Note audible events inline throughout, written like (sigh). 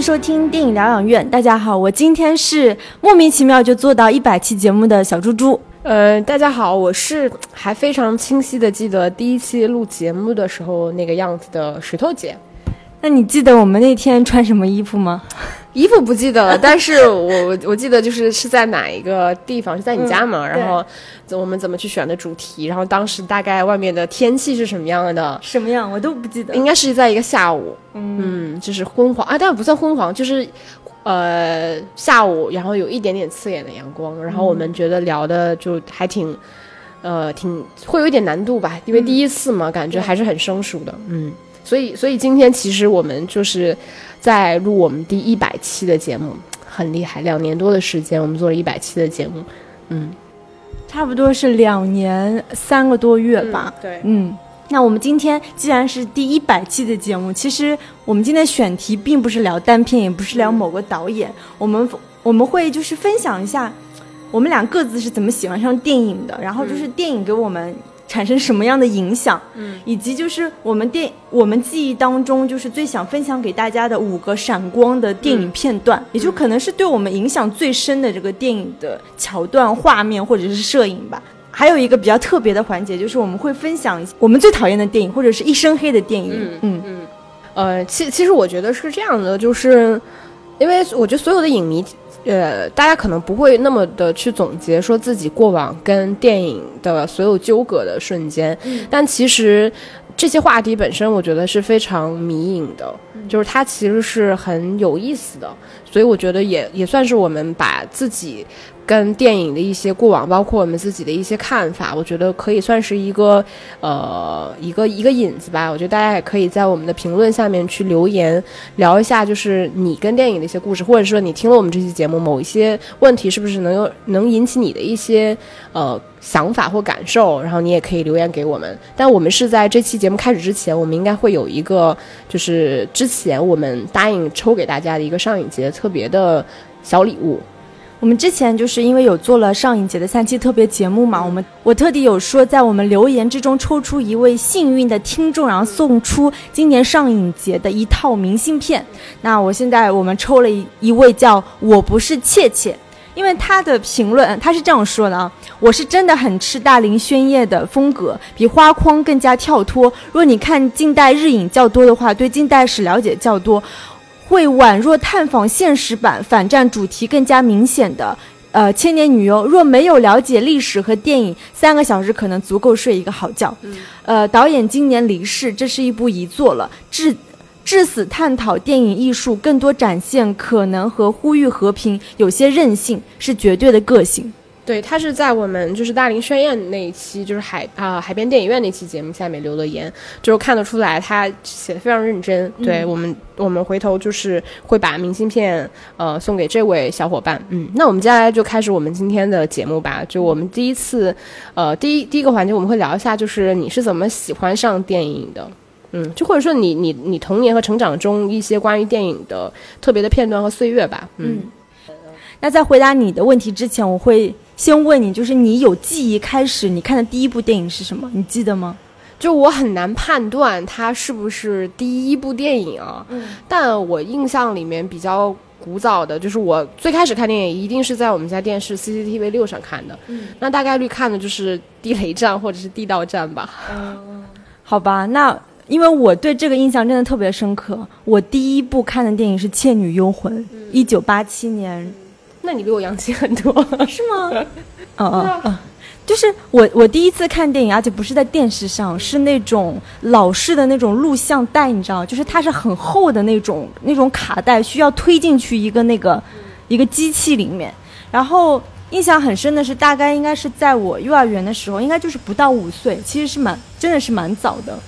迎收听电影疗养院。大家好，我今天是莫名其妙就做到一百期节目的小猪猪。呃，大家好，我是还非常清晰的记得第一期录节目的时候那个样子的石头姐。那你记得我们那天穿什么衣服吗？衣服不记得了，(laughs) 但是我我记得就是是在哪一个地方，是在你家嘛？然后我们怎么去选的主题？然后当时大概外面的天气是什么样的？什么样我都不记得。应该是在一个下午，嗯，就是昏黄啊，但不算昏黄，就是呃下午，然后有一点点刺眼的阳光。然后我们觉得聊的就还挺呃挺会有一点难度吧，因为第一次嘛，感觉还是很生疏的，嗯。所以，所以今天其实我们就是在录我们第一百期的节目，很厉害。两年多的时间，我们做了一百期的节目，嗯，差不多是两年三个多月吧。对，嗯。那我们今天既然是第一百期的节目，其实我们今天选题并不是聊单片，也不是聊某个导演，我们我们会就是分享一下我们俩各自是怎么喜欢上电影的，然后就是电影给我们。产生什么样的影响？嗯，以及就是我们电我们记忆当中就是最想分享给大家的五个闪光的电影片段，也就可能是对我们影响最深的这个电影的桥段、画面或者是摄影吧。还有一个比较特别的环节，就是我们会分享我们最讨厌的电影，或者是一身黑的电影。嗯嗯嗯。呃，其其实我觉得是这样的，就是因为我觉得所有的影迷。呃，大家可能不会那么的去总结说自己过往跟电影的所有纠葛的瞬间，但其实这些话题本身，我觉得是非常迷影的，就是它其实是很有意思的，所以我觉得也也算是我们把自己。跟电影的一些过往，包括我们自己的一些看法，我觉得可以算是一个，呃，一个一个引子吧。我觉得大家也可以在我们的评论下面去留言，聊一下，就是你跟电影的一些故事，或者说你听了我们这期节目，某一些问题是不是能有能引起你的一些呃想法或感受，然后你也可以留言给我们。但我们是在这期节目开始之前，我们应该会有一个，就是之前我们答应抽给大家的一个上影节特别的小礼物。我们之前就是因为有做了上影节的三期特别节目嘛，我们我特地有说在我们留言之中抽出一位幸运的听众，然后送出今年上影节的一套明信片。那我现在我们抽了一一位叫我不是切切，因为他的评论他是这样说的啊，我是真的很吃大林宣业的风格，比花框更加跳脱。若你看近代日影较多的话，对近代史了解较多。会宛若探访现实版，反战主题更加明显的，呃，千年女优。若没有了解历史和电影，三个小时可能足够睡一个好觉。呃，导演今年离世，这是一部遗作了。至至死探讨电影艺术，更多展现可能和呼吁和平，有些任性，是绝对的个性。对他是在我们就是大林宣宴那一期，就是海啊海边电影院那期节目下面留的言，就是看得出来他写的非常认真。对我们，我们回头就是会把明信片呃送给这位小伙伴。嗯，那我们接下来就开始我们今天的节目吧。就我们第一次，呃，第一第一个环节我们会聊一下，就是你是怎么喜欢上电影的？嗯，就或者说你你你童年和成长中一些关于电影的特别的片段和岁月吧。嗯，那在回答你的问题之前，我会。先问你，就是你有记忆开始，你看的第一部电影是什么？你记得吗？就我很难判断它是不是第一部电影啊。嗯。但我印象里面比较古早的，就是我最开始看电影一定是在我们家电视 CCTV 六上看的。嗯。那大概率看的就是《地雷战》或者是《地道战》吧。嗯。好吧，那因为我对这个印象真的特别深刻。我第一部看的电影是《倩女幽魂》，一九八七年。那你比我洋气很多，是吗？(laughs) 嗯嗯嗯，就是我我第一次看电影，而且不是在电视上，是那种老式的那种录像带，你知道，就是它是很厚的那种那种卡带，需要推进去一个那个一个机器里面。然后印象很深的是，大概应该是在我幼儿园的时候，应该就是不到五岁，其实是蛮真的是蛮早的，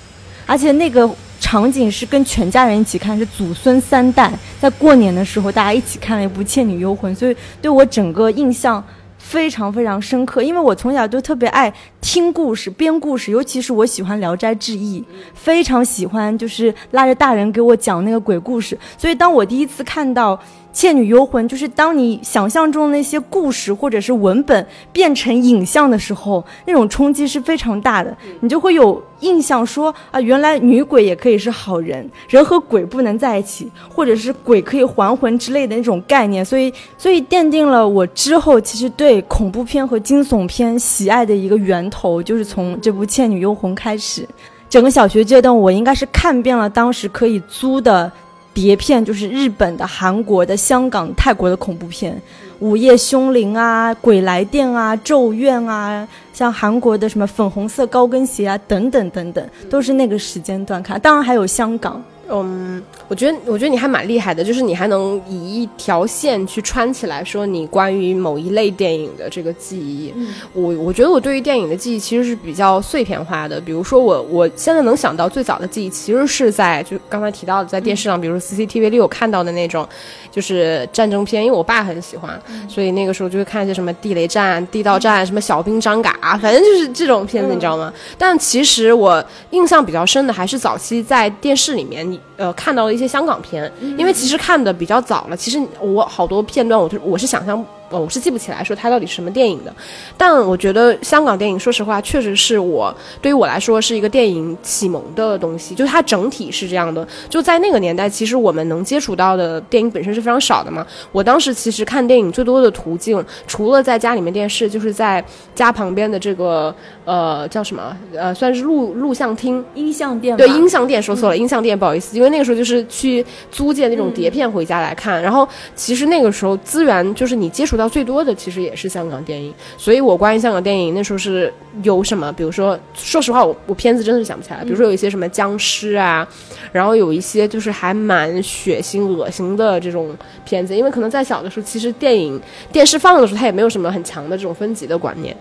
而且那个。场景是跟全家人一起看，是祖孙三代在过年的时候大家一起看了一部《倩女幽魂》，所以对我整个印象非常非常深刻。因为我从小就特别爱听故事、编故事，尤其是我喜欢《聊斋志异》，非常喜欢，就是拉着大人给我讲那个鬼故事。所以，当我第一次看到。《倩女幽魂》就是当你想象中那些故事或者是文本变成影像的时候，那种冲击是非常大的。你就会有印象说啊，原来女鬼也可以是好人，人和鬼不能在一起，或者是鬼可以还魂之类的那种概念。所以，所以奠定了我之后其实对恐怖片和惊悚片喜爱的一个源头，就是从这部《倩女幽魂》开始。整个小学阶段，我应该是看遍了当时可以租的。碟片就是日本的、韩国的、香港、泰国的恐怖片，《午夜凶铃》啊，《鬼来电》啊，《咒怨》啊，像韩国的什么《粉红色高跟鞋》啊，等等等等，都是那个时间段看。当然还有香港。嗯，我觉得，我觉得你还蛮厉害的，就是你还能以一条线去穿起来，说你关于某一类电影的这个记忆。我我觉得我对于电影的记忆其实是比较碎片化的。比如说，我我现在能想到最早的记忆，其实是在就刚才提到的，在电视上，比如 CCTV 里有看到的那种，就是战争片，因为我爸很喜欢，所以那个时候就会看一些什么地雷战、地道战，什么小兵张嘎，反正就是这种片子，你知道吗？但其实我印象比较深的还是早期在电视里面你。呃，看到了一些香港片，因为其实看的比较早了。其实我好多片段，我就我是想象。我是记不起来说它到底是什么电影的，但我觉得香港电影，说实话，确实是我对于我来说是一个电影启蒙的东西。就它整体是这样的，就在那个年代，其实我们能接触到的电影本身是非常少的嘛。我当时其实看电影最多的途径，除了在家里面电视，就是在家旁边的这个呃叫什么呃算是录录像厅、音像店。对，音像店说错了，音像店不好意思，因为那个时候就是去租借那种碟片回家来看。然后其实那个时候资源就是你接触到。到最多的其实也是香港电影，所以我关于香港电影那时候是有什么，比如说，说实话，我我片子真的是想不起来。比如说有一些什么僵尸啊，然后有一些就是还蛮血腥、恶心的这种片子，因为可能在小的时候，其实电影电视放的时候，它也没有什么很强的这种分级的观念。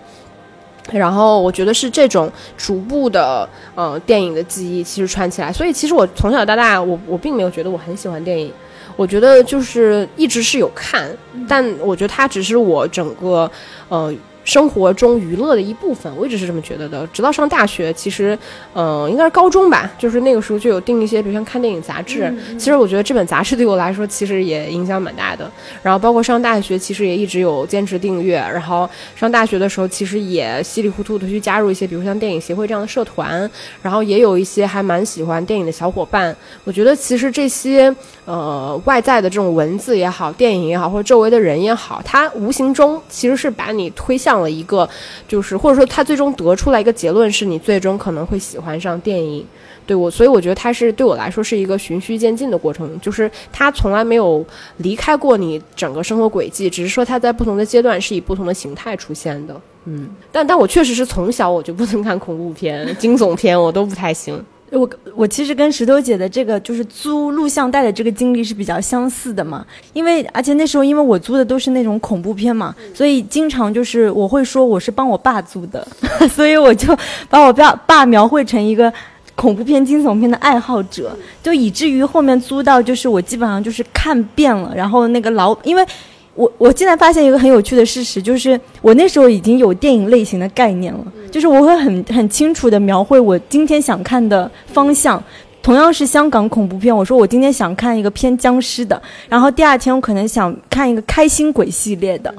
然后我觉得是这种逐步的，呃，电影的记忆其实串起来。所以其实我从小到大，我我并没有觉得我很喜欢电影。我觉得就是一直是有看，但我觉得它只是我整个，呃。生活中娱乐的一部分，我一直是这么觉得的。直到上大学，其实，嗯，应该是高中吧，就是那个时候就有订一些，比如像看电影杂志。其实我觉得这本杂志对我来说，其实也影响蛮大的。然后包括上大学，其实也一直有坚持订阅。然后上大学的时候，其实也稀里糊涂的去加入一些，比如像电影协会这样的社团。然后也有一些还蛮喜欢电影的小伙伴。我觉得其实这些，呃，外在的这种文字也好，电影也好，或者周围的人也好，它无形中其实是把你推向。上了一个，就是或者说他最终得出来一个结论，是你最终可能会喜欢上电影。对我，所以我觉得它是对我来说是一个循序渐进的过程，就是它从来没有离开过你整个生活轨迹，只是说它在不同的阶段是以不同的形态出现的。嗯，但但我确实是从小我就不能看恐怖片、惊悚片，我都不太行。我我其实跟石头姐的这个就是租录像带的这个经历是比较相似的嘛，因为而且那时候因为我租的都是那种恐怖片嘛，所以经常就是我会说我是帮我爸租的，(laughs) 所以我就把我爸爸描绘成一个恐怖片、惊悚片的爱好者，就以至于后面租到就是我基本上就是看遍了，然后那个老因为。我我现在发现一个很有趣的事实，就是我那时候已经有电影类型的概念了，就是我会很很清楚的描绘我今天想看的方向。同样是香港恐怖片，我说我今天想看一个偏僵尸的，然后第二天我可能想看一个开心鬼系列的，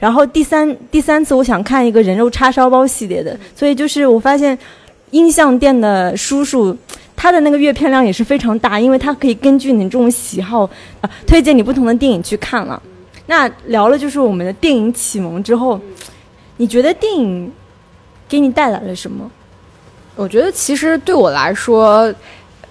然后第三第三次我想看一个人肉叉烧包系列的。所以就是我发现，音像店的叔叔他的那个阅片量也是非常大，因为他可以根据你这种喜好啊，推荐你不同的电影去看了。那聊了就是我们的电影启蒙之后，你觉得电影给你带来了什么？我觉得其实对我来说，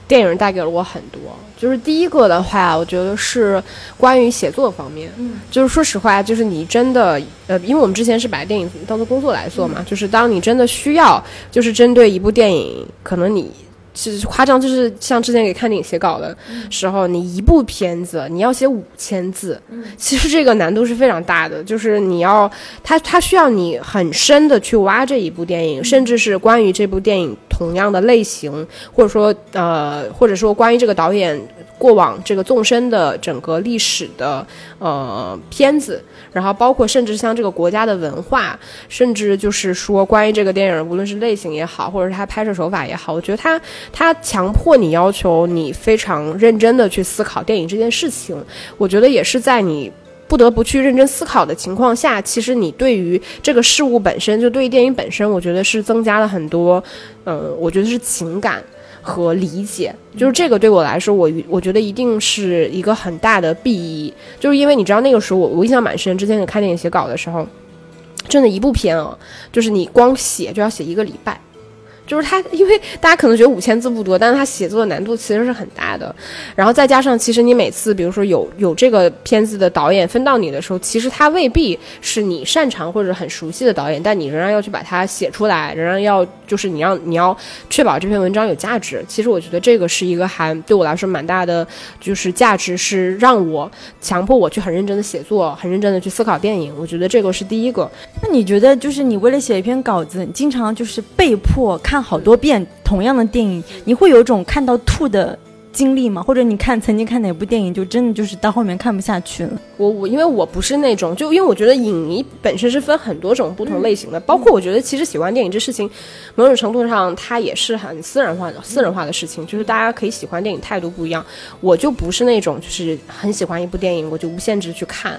电影带给了我很多。就是第一个的话，我觉得是关于写作方面。嗯，就是说实话，就是你真的呃，因为我们之前是把电影当做工作来做嘛，就是当你真的需要，就是针对一部电影，可能你。其实夸张，就是像之前给看电影写稿的时候，你一部片子你要写五千字，其实这个难度是非常大的。就是你要，它它需要你很深的去挖这一部电影，甚至是关于这部电影同样的类型，或者说呃，或者说关于这个导演。过往这个纵深的整个历史的呃片子，然后包括甚至像这个国家的文化，甚至就是说关于这个电影，无论是类型也好，或者是它拍摄手法也好，我觉得它它强迫你要求你非常认真的去思考电影这件事情，我觉得也是在你。不得不去认真思考的情况下，其实你对于这个事物本身，就对于电影本身，我觉得是增加了很多，呃，我觉得是情感和理解。就是这个对我来说，我我觉得一定是一个很大的裨益。就是因为你知道那个时候我我印象蛮深，之前你看电影写稿的时候，真的一部片啊，就是你光写就要写一个礼拜。就是他，因为大家可能觉得五千字不多，但是他写作的难度其实是很大的。然后再加上，其实你每次，比如说有有这个片子的导演分到你的时候，其实他未必是你擅长或者很熟悉的导演，但你仍然要去把它写出来，仍然要就是你让你要确保这篇文章有价值。其实我觉得这个是一个还对我来说蛮大的，就是价值是让我强迫我去很认真的写作，很认真的去思考电影。我觉得这个是第一个。那你觉得，就是你为了写一篇稿子，你经常就是被迫看。看好多遍同样的电影，你会有种看到吐的经历吗？或者你看曾经看哪部电影，就真的就是到后面看不下去了？我我因为我不是那种，就因为我觉得影迷本身是分很多种不同类型的，包括我觉得其实喜欢电影这事情，某种程度上它也是很私人化的、私人化的事情，就是大家可以喜欢电影态度不一样。我就不是那种就是很喜欢一部电影，我就无限制去看。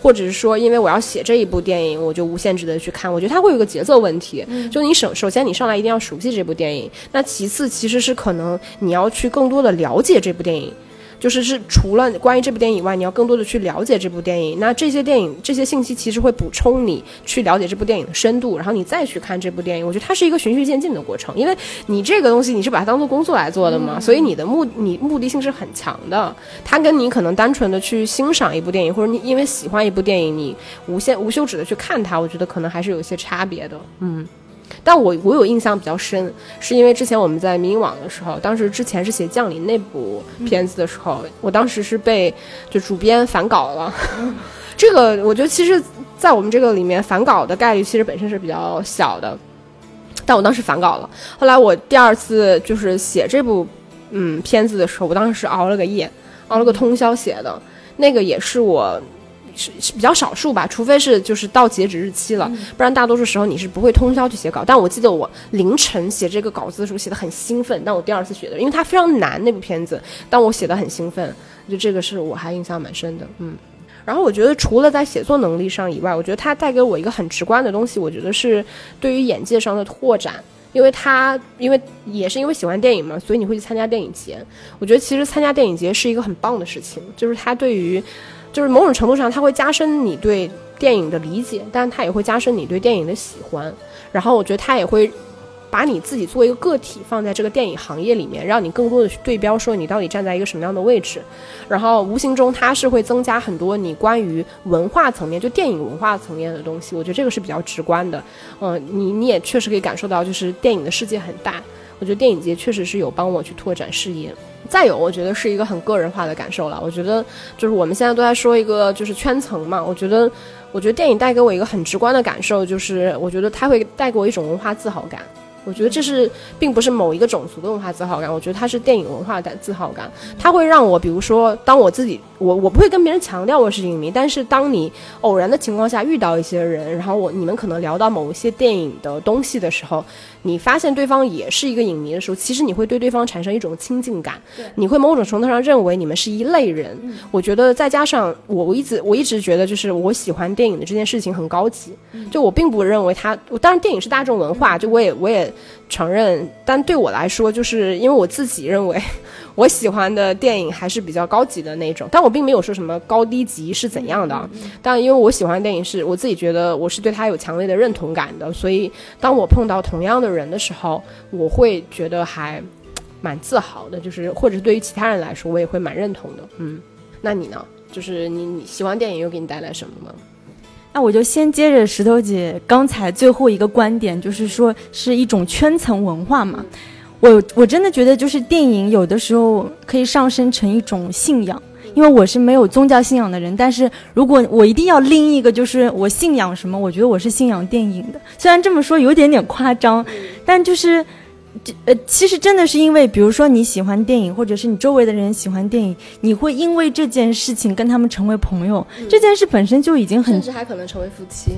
或者是说，因为我要写这一部电影，我就无限制的去看。我觉得它会有个节奏问题，就你首首先你上来一定要熟悉这部电影，那其次其实是可能你要去更多的了解这部电影。就是是除了关于这部电影以外，你要更多的去了解这部电影。那这些电影这些信息其实会补充你去了解这部电影的深度，然后你再去看这部电影。我觉得它是一个循序渐进的过程，因为你这个东西你是把它当做工作来做的嘛，所以你的目你目的性是很强的。它跟你可能单纯的去欣赏一部电影，或者你因为喜欢一部电影，你无限无休止的去看它，我觉得可能还是有一些差别的。嗯。但我我有印象比较深，是因为之前我们在民营网的时候，当时之前是写《降临》那部片子的时候，我当时是被就主编反稿了。(laughs) 这个我觉得其实，在我们这个里面反稿的概率其实本身是比较小的，但我当时反稿了。后来我第二次就是写这部嗯片子的时候，我当时是熬了个夜，熬了个通宵写的，那个也是我。是是比较少数吧，除非是就是到截止日期了，不然大多数时候你是不会通宵去写稿。但我记得我凌晨写这个稿子的时候写的很兴奋，但我第二次写的，因为它非常难那部片子，但我写的很兴奋，就这个是我还印象蛮深的，嗯。然后我觉得除了在写作能力上以外，我觉得它带给我一个很直观的东西，我觉得是对于眼界上的拓展，因为它因为也是因为喜欢电影嘛，所以你会去参加电影节。我觉得其实参加电影节是一个很棒的事情，就是它对于。就是某种程度上，它会加深你对电影的理解，但是它也会加深你对电影的喜欢。然后我觉得它也会把你自己作为一个个体放在这个电影行业里面，让你更多的去对标，说你到底站在一个什么样的位置。然后无形中它是会增加很多你关于文化层面，就电影文化层面的东西。我觉得这个是比较直观的。嗯，你你也确实可以感受到，就是电影的世界很大。我觉得电影节确实是有帮我去拓展视野。再有，我觉得是一个很个人化的感受了。我觉得就是我们现在都在说一个就是圈层嘛。我觉得，我觉得电影带给我一个很直观的感受，就是我觉得它会带给我一种文化自豪感。我觉得这是并不是某一个种族的文化自豪感，我觉得它是电影文化的自豪感。它会让我，比如说，当我自己，我我不会跟别人强调我是影迷，但是当你偶然的情况下遇到一些人，然后我你们可能聊到某一些电影的东西的时候。你发现对方也是一个影迷的时候，其实你会对对方产生一种亲近感，你会某种程度上认为你们是一类人。我觉得再加上我，我一直我一直觉得就是我喜欢电影的这件事情很高级，就我并不认为它，当然电影是大众文化，就我也我也承认，但对我来说，就是因为我自己认为。(laughs) 我喜欢的电影还是比较高级的那种，但我并没有说什么高低级是怎样的。但因为我喜欢的电影是我自己觉得我是对他有强烈的认同感的，所以当我碰到同样的人的时候，我会觉得还蛮自豪的。就是或者对于其他人来说，我也会蛮认同的。嗯，那你呢？就是你你喜欢电影又给你带来什么吗？那我就先接着石头姐刚才最后一个观点，就是说是一种圈层文化嘛。我我真的觉得，就是电影有的时候可以上升成一种信仰，因为我是没有宗教信仰的人。但是如果我一定要拎一个，就是我信仰什么，我觉得我是信仰电影的。虽然这么说有点点夸张，但就是呃，其实真的是因为，比如说你喜欢电影，或者是你周围的人喜欢电影，你会因为这件事情跟他们成为朋友。这件事本身就已经很，甚至还可能成为夫妻。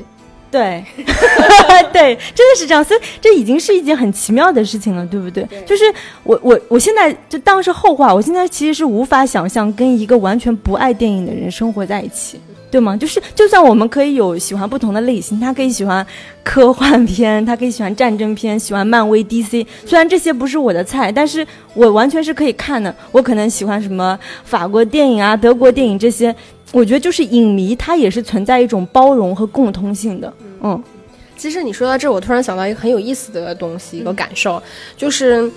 对，(laughs) 对，真的是这样。所以这已经是一件很奇妙的事情了，对不对？就是我我我现在就当是后话，我现在其实是无法想象跟一个完全不爱电影的人生活在一起。对吗？就是就算我们可以有喜欢不同的类型，他可以喜欢科幻片，他可以喜欢战争片，喜欢漫威、DC。虽然这些不是我的菜，但是我完全是可以看的。我可能喜欢什么法国电影啊、德国电影这些。我觉得就是影迷，他也是存在一种包容和共通性的。嗯，其实你说到这，我突然想到一个很有意思的东西，一个感受，就是。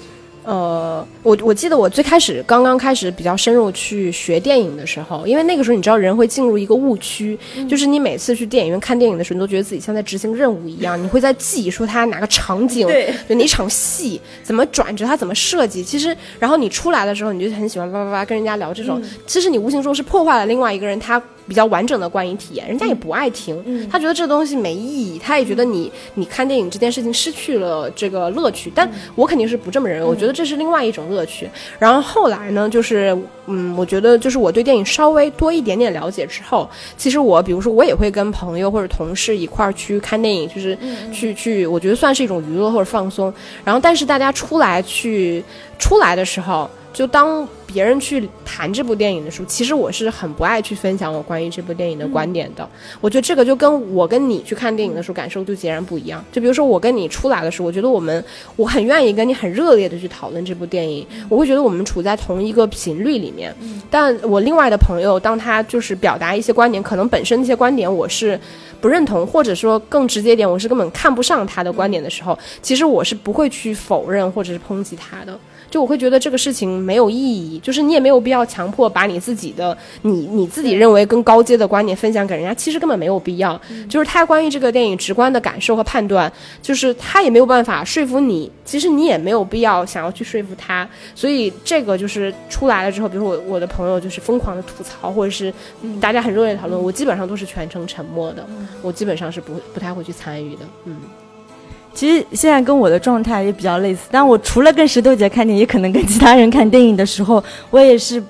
呃，我我记得我最开始刚刚开始比较深入去学电影的时候，因为那个时候你知道人会进入一个误区，就是你每次去电影院看电影的时候，你都觉得自己像在执行任务一样，你会在记说它哪个场景，对，就哪场戏怎么转折，它怎么设计。其实，然后你出来的时候，你就很喜欢叭叭叭跟人家聊这种，其实你无形中是破坏了另外一个人他。比较完整的观影体验，人家也不爱听，他觉得这东西没意义，他也觉得你你看电影这件事情失去了这个乐趣。但我肯定是不这么认为，我觉得这是另外一种乐趣。然后后来呢，就是嗯，我觉得就是我对电影稍微多一点点了解之后，其实我比如说我也会跟朋友或者同事一块儿去看电影，就是去去，我觉得算是一种娱乐或者放松。然后但是大家出来去出来的时候。就当别人去谈这部电影的时候，其实我是很不爱去分享我关于这部电影的观点的。我觉得这个就跟我跟你去看电影的时候感受就截然不一样。就比如说我跟你出来的时候，我觉得我们我很愿意跟你很热烈的去讨论这部电影，我会觉得我们处在同一个频率里面。但我另外的朋友，当他就是表达一些观点，可能本身那些观点我是不认同，或者说更直接点，我是根本看不上他的观点的时候，其实我是不会去否认或者是抨击他的。就我会觉得这个事情没有意义，就是你也没有必要强迫把你自己的你你自己认为更高阶的观点分享给人家，其实根本没有必要。就是他关于这个电影直观的感受和判断，就是他也没有办法说服你，其实你也没有必要想要去说服他。所以这个就是出来了之后，比如说我我的朋友就是疯狂的吐槽，或者是大家很热烈讨论，我基本上都是全程沉默的，我基本上是不不太会去参与的，嗯。其实现在跟我的状态也比较类似，但我除了跟石头姐看电影，也可能跟其他人看电影的时候，我也是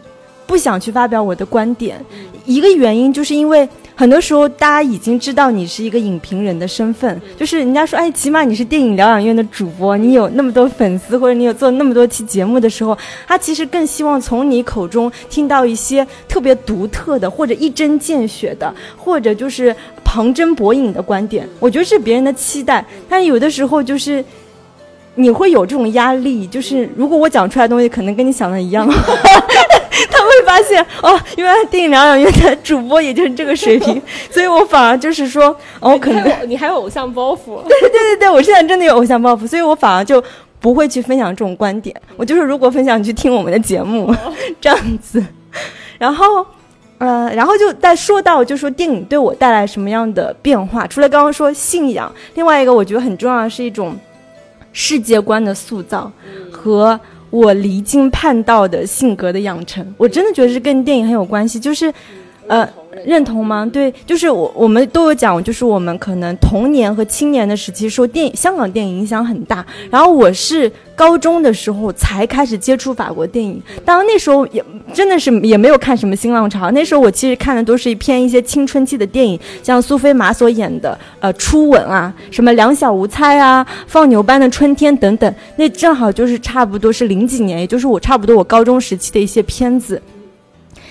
不想去发表我的观点。一个原因就是因为。很多时候，大家已经知道你是一个影评人的身份，就是人家说，哎，起码你是电影疗养院的主播，你有那么多粉丝，或者你有做那么多期节目的时候，他其实更希望从你口中听到一些特别独特的，或者一针见血的，或者就是旁征博引的观点。我觉得是别人的期待，但有的时候就是你会有这种压力，就是如果我讲出来的东西可能跟你想的一样。(laughs) 他会发现哦，原来电影疗养院的主播也就是这个水平，(laughs) 所以我反而就是说，哦，可能你还有偶像包袱。对对对对，我现在真的有偶像包袱，所以我反而就不会去分享这种观点。我就是如果分享，你去听我们的节目，(laughs) 这样子。然后，呃，然后就再说到，就说电影对我带来什么样的变化？除了刚刚说信仰，另外一个我觉得很重要的是一种世界观的塑造和。我离经叛道的性格的养成，我真的觉得是跟电影很有关系。就是，呃，认同吗？对，就是我我们都有讲，就是我们可能童年和青年的时期受电影香港电影影响很大。然后我是高中的时候才开始接触法国电影，当然那时候也真的是也没有看什么新浪潮。那时候我其实看的都是一篇一些青春期的电影，像苏菲玛索演的呃《初吻》啊，什么《两小无猜》啊，《放牛班的春天》等等。那正好就是差不多是零几年，也就是我差不多我高中时期的一些片子。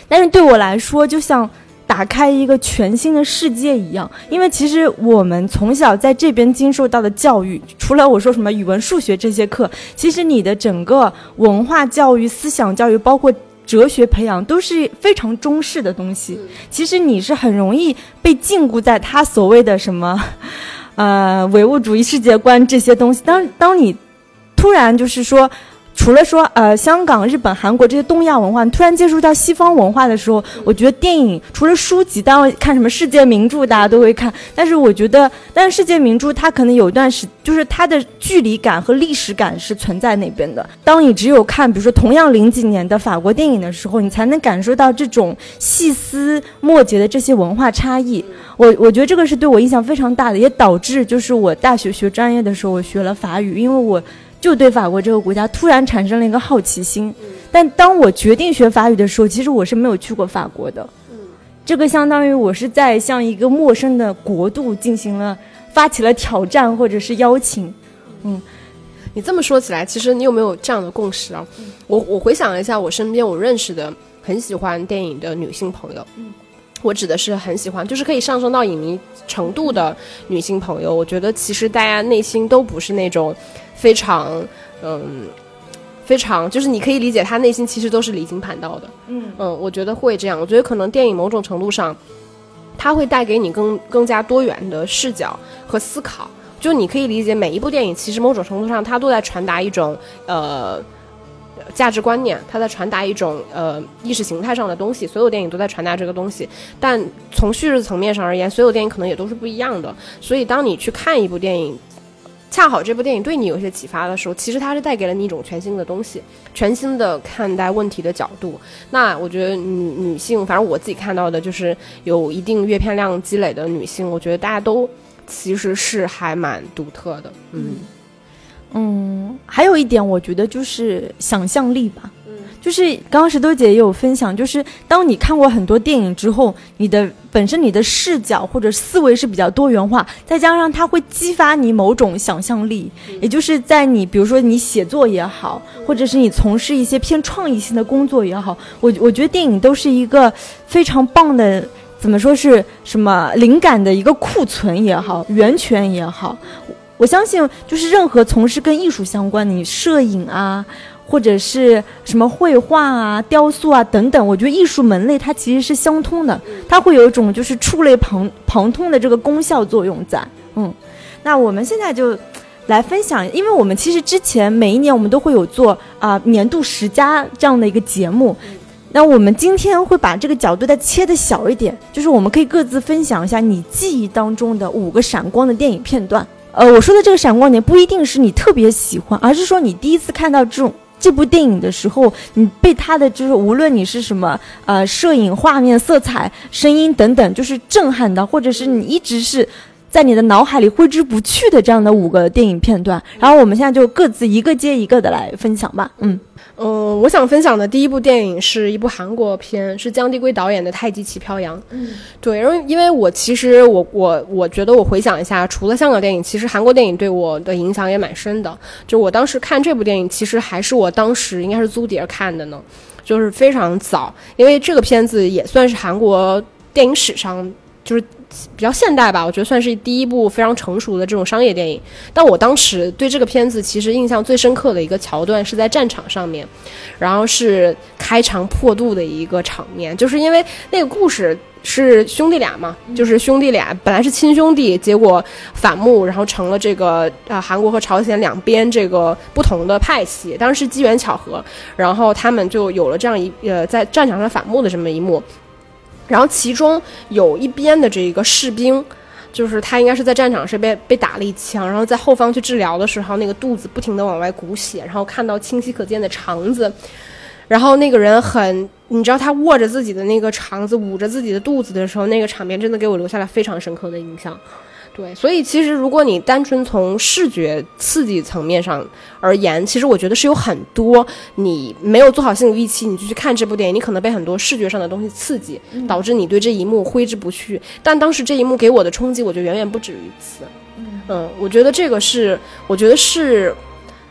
但是对我来说，就像。打开一个全新的世界一样，因为其实我们从小在这边经受到的教育，除了我说什么语文、数学这些课，其实你的整个文化教育、思想教育，包括哲学培养，都是非常中式的东西。其实你是很容易被禁锢在他所谓的什么，呃，唯物主义世界观这些东西。当当你突然就是说。除了说呃香港、日本、韩国这些东亚文化，突然接触到西方文化的时候，我觉得电影除了书籍，当然看什么世界名著，大家都会看。但是我觉得，但是世界名著它可能有一段时，就是它的距离感和历史感是存在那边的。当你只有看，比如说同样零几年的法国电影的时候，你才能感受到这种细思末节的这些文化差异。我我觉得这个是对我印象非常大的，也导致就是我大学学专业的时候，我学了法语，因为我。就对法国这个国家突然产生了一个好奇心。但当我决定学法语的时候，其实我是没有去过法国的。这个相当于我是在向一个陌生的国度进行了发起了挑战或者是邀请。嗯，你这么说起来，其实你有没有这样的共识啊？我我回想了一下，我身边我认识的很喜欢电影的女性朋友。我指的是很喜欢，就是可以上升到影迷程度的女性朋友。我觉得其实大家内心都不是那种非常嗯非常，就是你可以理解她内心其实都是离经叛道的。嗯嗯，我觉得会这样。我觉得可能电影某种程度上，它会带给你更更加多元的视角和思考。就你可以理解每一部电影，其实某种程度上它都在传达一种呃。价值观念，它在传达一种呃意识形态上的东西。所有电影都在传达这个东西，但从叙事层面上而言，所有电影可能也都是不一样的。所以，当你去看一部电影，恰好这部电影对你有些启发的时候，其实它是带给了你一种全新的东西，全新的看待问题的角度。那我觉得女女性，反正我自己看到的就是有一定阅片量积累的女性，我觉得大家都其实是还蛮独特的，嗯。嗯，还有一点，我觉得就是想象力吧。嗯，就是刚刚石头姐也有分享，就是当你看过很多电影之后，你的本身你的视角或者思维是比较多元化，再加上它会激发你某种想象力，也就是在你比如说你写作也好，或者是你从事一些偏创意性的工作也好，我我觉得电影都是一个非常棒的，怎么说是什么灵感的一个库存也好，源泉也好。我相信，就是任何从事跟艺术相关的，你摄影啊，或者是什么绘画啊、雕塑啊等等，我觉得艺术门类它其实是相通的，它会有一种就是触类旁旁通的这个功效作用在。嗯，那我们现在就来分享，因为我们其实之前每一年我们都会有做啊年度十佳这样的一个节目，那我们今天会把这个角度再切的小一点，就是我们可以各自分享一下你记忆当中的五个闪光的电影片段。呃，我说的这个闪光点不一定是你特别喜欢，而是说你第一次看到这种这部电影的时候，你被它的就是无论你是什么呃摄影、画面、色彩、声音等等，就是震撼到，或者是你一直是在你的脑海里挥之不去的这样的五个电影片段。然后我们现在就各自一个接一个的来分享吧，嗯。嗯，我想分享的第一部电影是一部韩国片，是姜帝圭导演的《太极旗飘扬》。嗯，对，因为因为我其实我我我觉得我回想一下，除了香港电影，其实韩国电影对我的影响也蛮深的。就我当时看这部电影，其实还是我当时应该是租碟看的呢，就是非常早，因为这个片子也算是韩国电影史上就是。比较现代吧，我觉得算是第一部非常成熟的这种商业电影。但我当时对这个片子其实印象最深刻的一个桥段是在战场上面，然后是开肠破肚的一个场面，就是因为那个故事是兄弟俩嘛，就是兄弟俩本来是亲兄弟，结果反目，然后成了这个啊韩国和朝鲜两边这个不同的派系。当时机缘巧合，然后他们就有了这样一呃在战场上反目的这么一幕。然后其中有一边的这个士兵，就是他应该是在战场上被被打了一枪，然后在后方去治疗的时候，那个肚子不停的往外鼓血，然后看到清晰可见的肠子，然后那个人很，你知道他握着自己的那个肠子，捂着自己的肚子的时候，那个场面真的给我留下了非常深刻的印象。对，所以其实如果你单纯从视觉刺激层面上而言，其实我觉得是有很多你没有做好心理预期，你就去看这部电影，你可能被很多视觉上的东西刺激，导致你对这一幕挥之不去。但当时这一幕给我的冲击，我觉得远远不止于此。嗯，我觉得这个是，我觉得是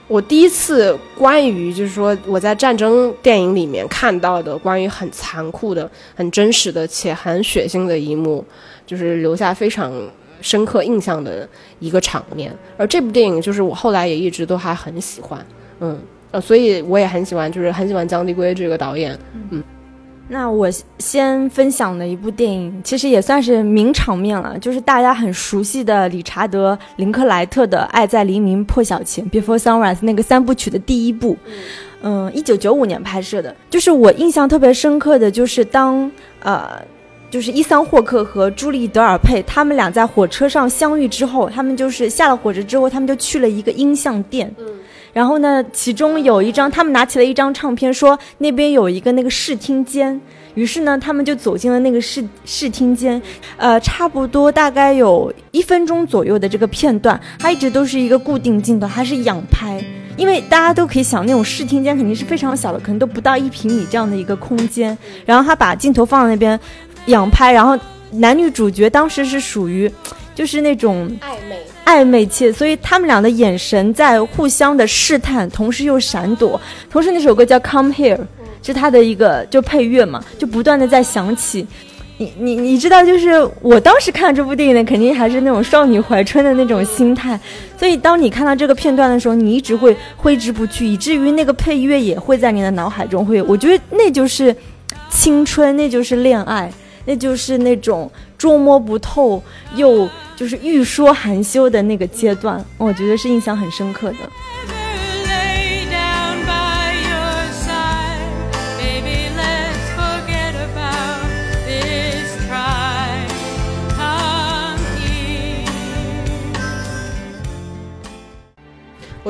我第一次关于就是说我在战争电影里面看到的关于很残酷的、很真实的且很血腥的一幕，就是留下非常。深刻印象的一个场面，而这部电影就是我后来也一直都还很喜欢，嗯呃，所以我也很喜欢，就是很喜欢姜帝圭这个导演，嗯。那我先分享的一部电影，其实也算是名场面了，就是大家很熟悉的理查德·林克莱特的《爱在黎明破晓前》（Before Sunrise） 那个三部曲的第一部，嗯，一九九五年拍摄的，就是我印象特别深刻的就是当呃。就是伊桑霍克和朱莉德尔佩，他们俩在火车上相遇之后，他们就是下了火车之后，他们就去了一个音像店。嗯，然后呢，其中有一张，他们拿起了一张唱片，说那边有一个那个视听间。于是呢，他们就走进了那个视视听间。呃，差不多大概有一分钟左右的这个片段，它一直都是一个固定镜头，它是仰拍。因为大家都可以想，那种视听间肯定是非常小的，可能都不到一平米这样的一个空间。然后他把镜头放在那边仰拍，然后男女主角当时是属于 (tsk) 就是那种暧昧。暧昧期，所以他们俩的眼神在互相的试探，同时又闪躲。同时那首歌叫《Come Here》，是他的一个就配乐嘛，就不断的在响起。你你你知道，就是我当时看这部电影呢，肯定还是那种少女怀春的那种心态。所以当你看到这个片段的时候，你一直会挥之不去，以至于那个配乐也会在你的脑海中会。我觉得那就是青春，那就是恋爱，那就是那种捉摸不透又。就是欲说还休的那个阶段，我觉得是印象很深刻的。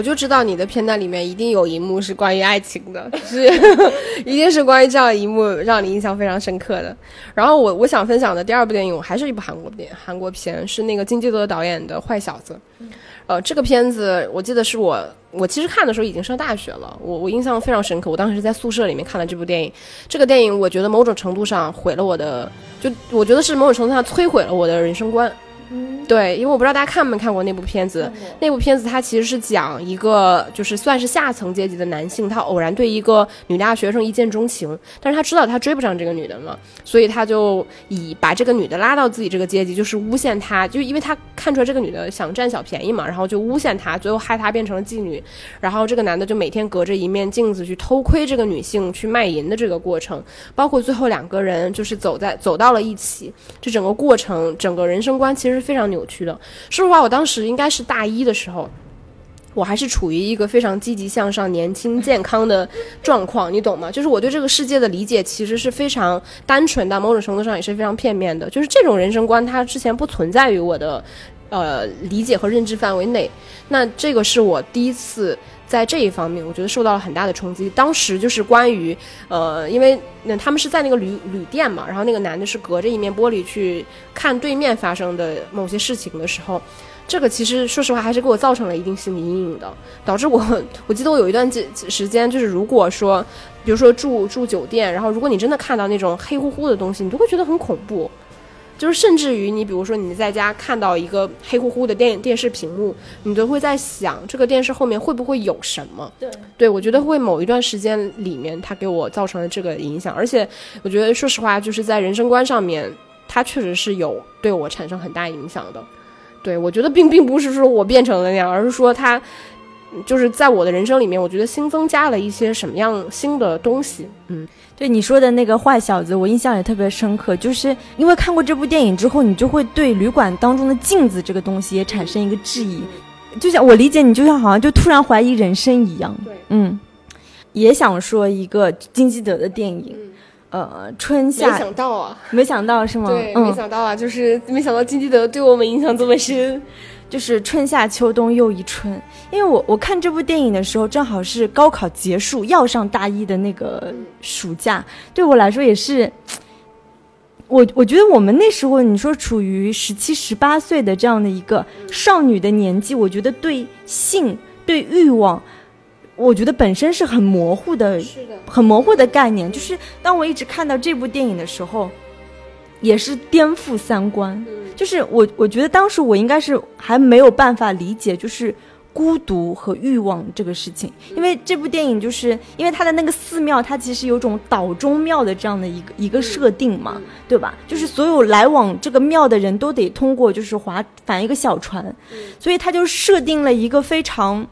我就知道你的片段里面一定有一幕是关于爱情的，是 (laughs) 一定是关于这样一幕让你印象非常深刻的。然后我我想分享的第二部电影，我还是一部韩国电韩国片，是那个金基德导演的《坏小子》。呃，这个片子我记得是我我其实看的时候已经上大学了，我我印象非常深刻。我当时是在宿舍里面看了这部电影，这个电影我觉得某种程度上毁了我的，就我觉得是某种程度上摧毁了我的人生观。对，因为我不知道大家看没看过那部片子。那部片子它其实是讲一个就是算是下层阶级的男性，他偶然对一个女大学生一见钟情，但是他知道他追不上这个女的嘛，所以他就以把这个女的拉到自己这个阶级，就是诬陷她，就因为他看出来这个女的想占小便宜嘛，然后就诬陷她，最后害她变成了妓女。然后这个男的就每天隔着一面镜子去偷窥这个女性去卖淫的这个过程，包括最后两个人就是走在走到了一起，这整个过程，整个人生观其实。非常扭曲的。说实话，我当时应该是大一的时候，我还是处于一个非常积极向上、年轻健康的状况，你懂吗？就是我对这个世界的理解其实是非常单纯的，某种程度上也是非常片面的。就是这种人生观，它之前不存在于我的呃理解和认知范围内。那这个是我第一次。在这一方面，我觉得受到了很大的冲击。当时就是关于，呃，因为那他们是在那个旅旅店嘛，然后那个男的是隔着一面玻璃去看对面发生的某些事情的时候，这个其实说实话还是给我造成了一定心理阴影的，导致我，(laughs) 我记得我有一段时时间就是如果说，比如说住住酒店，然后如果你真的看到那种黑乎乎的东西，你都会觉得很恐怖。就是甚至于你，比如说你在家看到一个黑乎乎的电电视屏幕，你都会在想这个电视后面会不会有什么？对，对我觉得会某一段时间里面，它给我造成了这个影响。而且我觉得，说实话，就是在人生观上面，它确实是有对我产生很大影响的。对我觉得并并不是说我变成了那样，而是说它就是在我的人生里面，我觉得新增加了一些什么样新的东西。嗯。对你说的那个坏小子，我印象也特别深刻，就是因为看过这部电影之后，你就会对旅馆当中的镜子这个东西也产生一个质疑，就像我理解你，就像好像就突然怀疑人生一样。对，嗯，也想说一个金基德的电影，呃，春夏。没想到啊，没想到是吗？对，没想到啊，就是没想到金基德对我们影响这么深。就是春夏秋冬又一春，因为我我看这部电影的时候，正好是高考结束要上大一的那个暑假，对我来说也是，我我觉得我们那时候你说处于十七十八岁的这样的一个少女的年纪，我觉得对性对欲望，我觉得本身是很模糊的，是的，很模糊的概念。就是当我一直看到这部电影的时候，也是颠覆三观。就是我，我觉得当时我应该是还没有办法理解，就是孤独和欲望这个事情。因为这部电影，就是因为它的那个寺庙，它其实有种岛中庙的这样的一个一个设定嘛，对吧？就是所有来往这个庙的人都得通过，就是划反一个小船，所以它就设定了一个非常。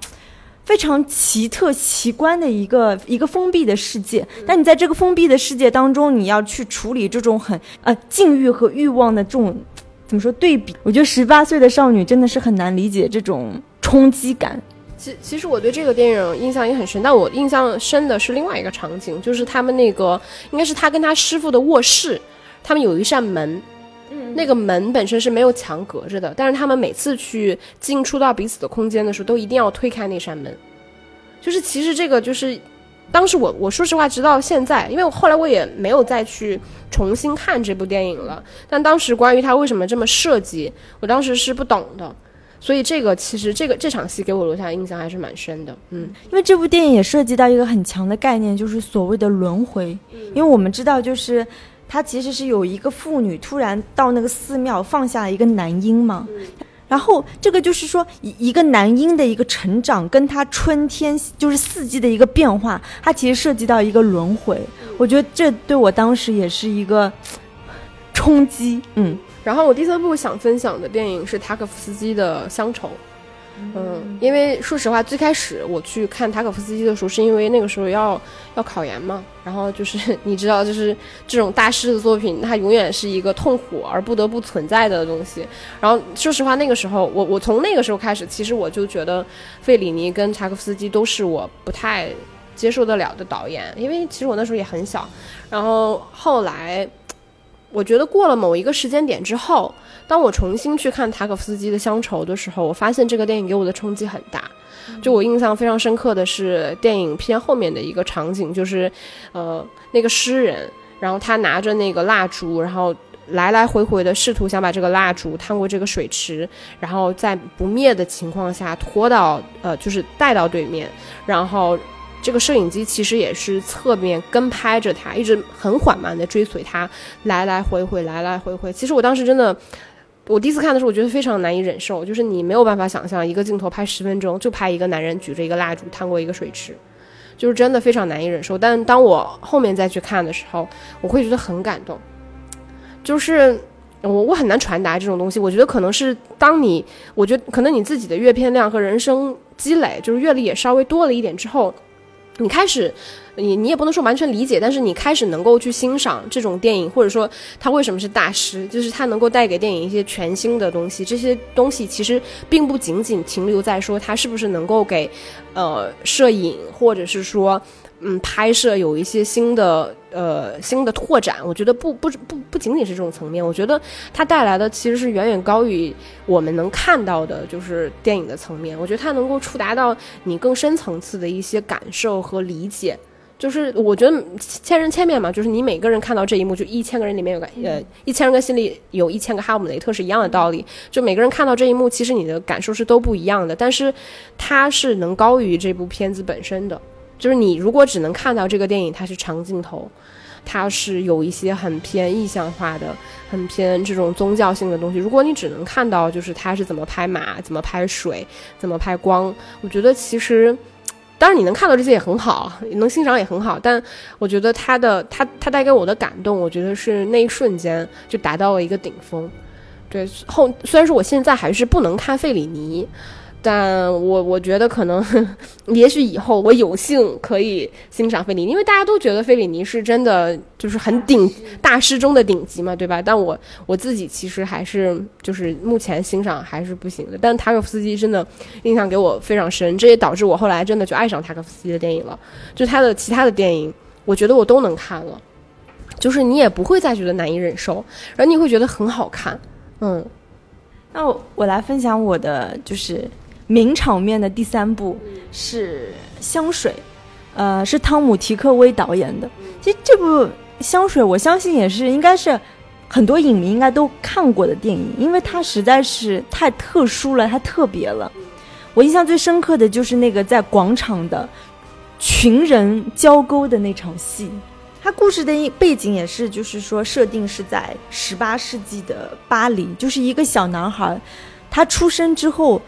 非常奇特奇观的一个一个封闭的世界，但你在这个封闭的世界当中，你要去处理这种很呃禁欲和欲望的这种怎么说对比？我觉得十八岁的少女真的是很难理解这种冲击感。其其实我对这个电影印象也很深，但我印象深的是另外一个场景，就是他们那个应该是他跟他师傅的卧室，他们有一扇门。那个门本身是没有墙隔着的，但是他们每次去进出到彼此的空间的时候，都一定要推开那扇门。就是其实这个就是，当时我我说实话，直到现在，因为我后来我也没有再去重新看这部电影了。但当时关于他为什么这么设计，我当时是不懂的。所以这个其实这个这场戏给我留下印象还是蛮深的，嗯，因为这部电影也涉及到一个很强的概念，就是所谓的轮回。因为我们知道，就是它其实是有一个妇女突然到那个寺庙放下了一个男婴嘛，然后这个就是说一一个男婴的一个成长，跟他春天就是四季的一个变化，它其实涉及到一个轮回。我觉得这对我当时也是一个 (sniffs) 冲击，嗯。然后我第三部想分享的电影是塔可夫斯基的《乡愁》，嗯，因为说实话，最开始我去看塔可夫斯基的时候，是因为那个时候要要考研嘛，然后就是 (laughs) 你知道，就是这种大师的作品，它永远是一个痛苦而不得不存在的东西。然后说实话，那个时候我我从那个时候开始，其实我就觉得费里尼跟柴可夫斯基都是我不太接受得了的导演，因为其实我那时候也很小，然后后来。我觉得过了某一个时间点之后，当我重新去看塔可夫斯基的《乡愁》的时候，我发现这个电影给我的冲击很大。就我印象非常深刻的是电影片后面的一个场景，就是，呃，那个诗人，然后他拿着那个蜡烛，然后来来回回的试图想把这个蜡烛趟过这个水池，然后在不灭的情况下拖到，呃，就是带到对面，然后。这个摄影机其实也是侧面跟拍着他，一直很缓慢的追随他，来来回回，来来回回。其实我当时真的，我第一次看的时候，我觉得非常难以忍受，就是你没有办法想象一个镜头拍十分钟，就拍一个男人举着一个蜡烛趟过一个水池，就是真的非常难以忍受。但当我后面再去看的时候，我会觉得很感动，就是我我很难传达这种东西。我觉得可能是当你，我觉得可能你自己的阅片量和人生积累，就是阅历也稍微多了一点之后。你开始，你你也不能说完全理解，但是你开始能够去欣赏这种电影，或者说他为什么是大师，就是他能够带给电影一些全新的东西。这些东西其实并不仅仅停留在说他是不是能够给，呃，摄影或者是说。嗯，拍摄有一些新的呃新的拓展，我觉得不不不不仅仅是这种层面，我觉得它带来的其实是远远高于我们能看到的，就是电影的层面。我觉得它能够触达到你更深层次的一些感受和理解。就是我觉得千人千面嘛，就是你每个人看到这一幕，就一千个人里面有个呃一千人个心里有一千个哈姆雷特是一样的道理。就每个人看到这一幕，其实你的感受是都不一样的，但是它是能高于这部片子本身的。就是你如果只能看到这个电影，它是长镜头，它是有一些很偏意象化的、很偏这种宗教性的东西。如果你只能看到就是它是怎么拍马、怎么拍水、怎么拍光，我觉得其实，当然你能看到这些也很好，能欣赏也很好。但我觉得它的它它带给我的感动，我觉得是那一瞬间就达到了一个顶峰。对后虽然说我现在还是不能看费里尼。但我我觉得可能，(laughs) 也许以后我有幸可以欣赏费里尼，因为大家都觉得费里尼是真的就是很顶大师中的顶级嘛，对吧？但我我自己其实还是就是目前欣赏还是不行的。但塔可夫斯基真的印象给我非常深，这也导致我后来真的就爱上塔可夫斯基的电影了。就他的其他的电影，我觉得我都能看了，就是你也不会再觉得难以忍受，然后你会觉得很好看。嗯，那我我来分享我的就是。名场面的第三部是《香水》，呃，是汤姆·提克威导演的。其实这部《香水》，我相信也是应该是很多影迷应该都看过的电影，因为它实在是太特殊了，太特别了。我印象最深刻的就是那个在广场的群人交沟的那场戏。它故事的背景也是，就是说设定是在十八世纪的巴黎，就是一个小男孩，他出生之后，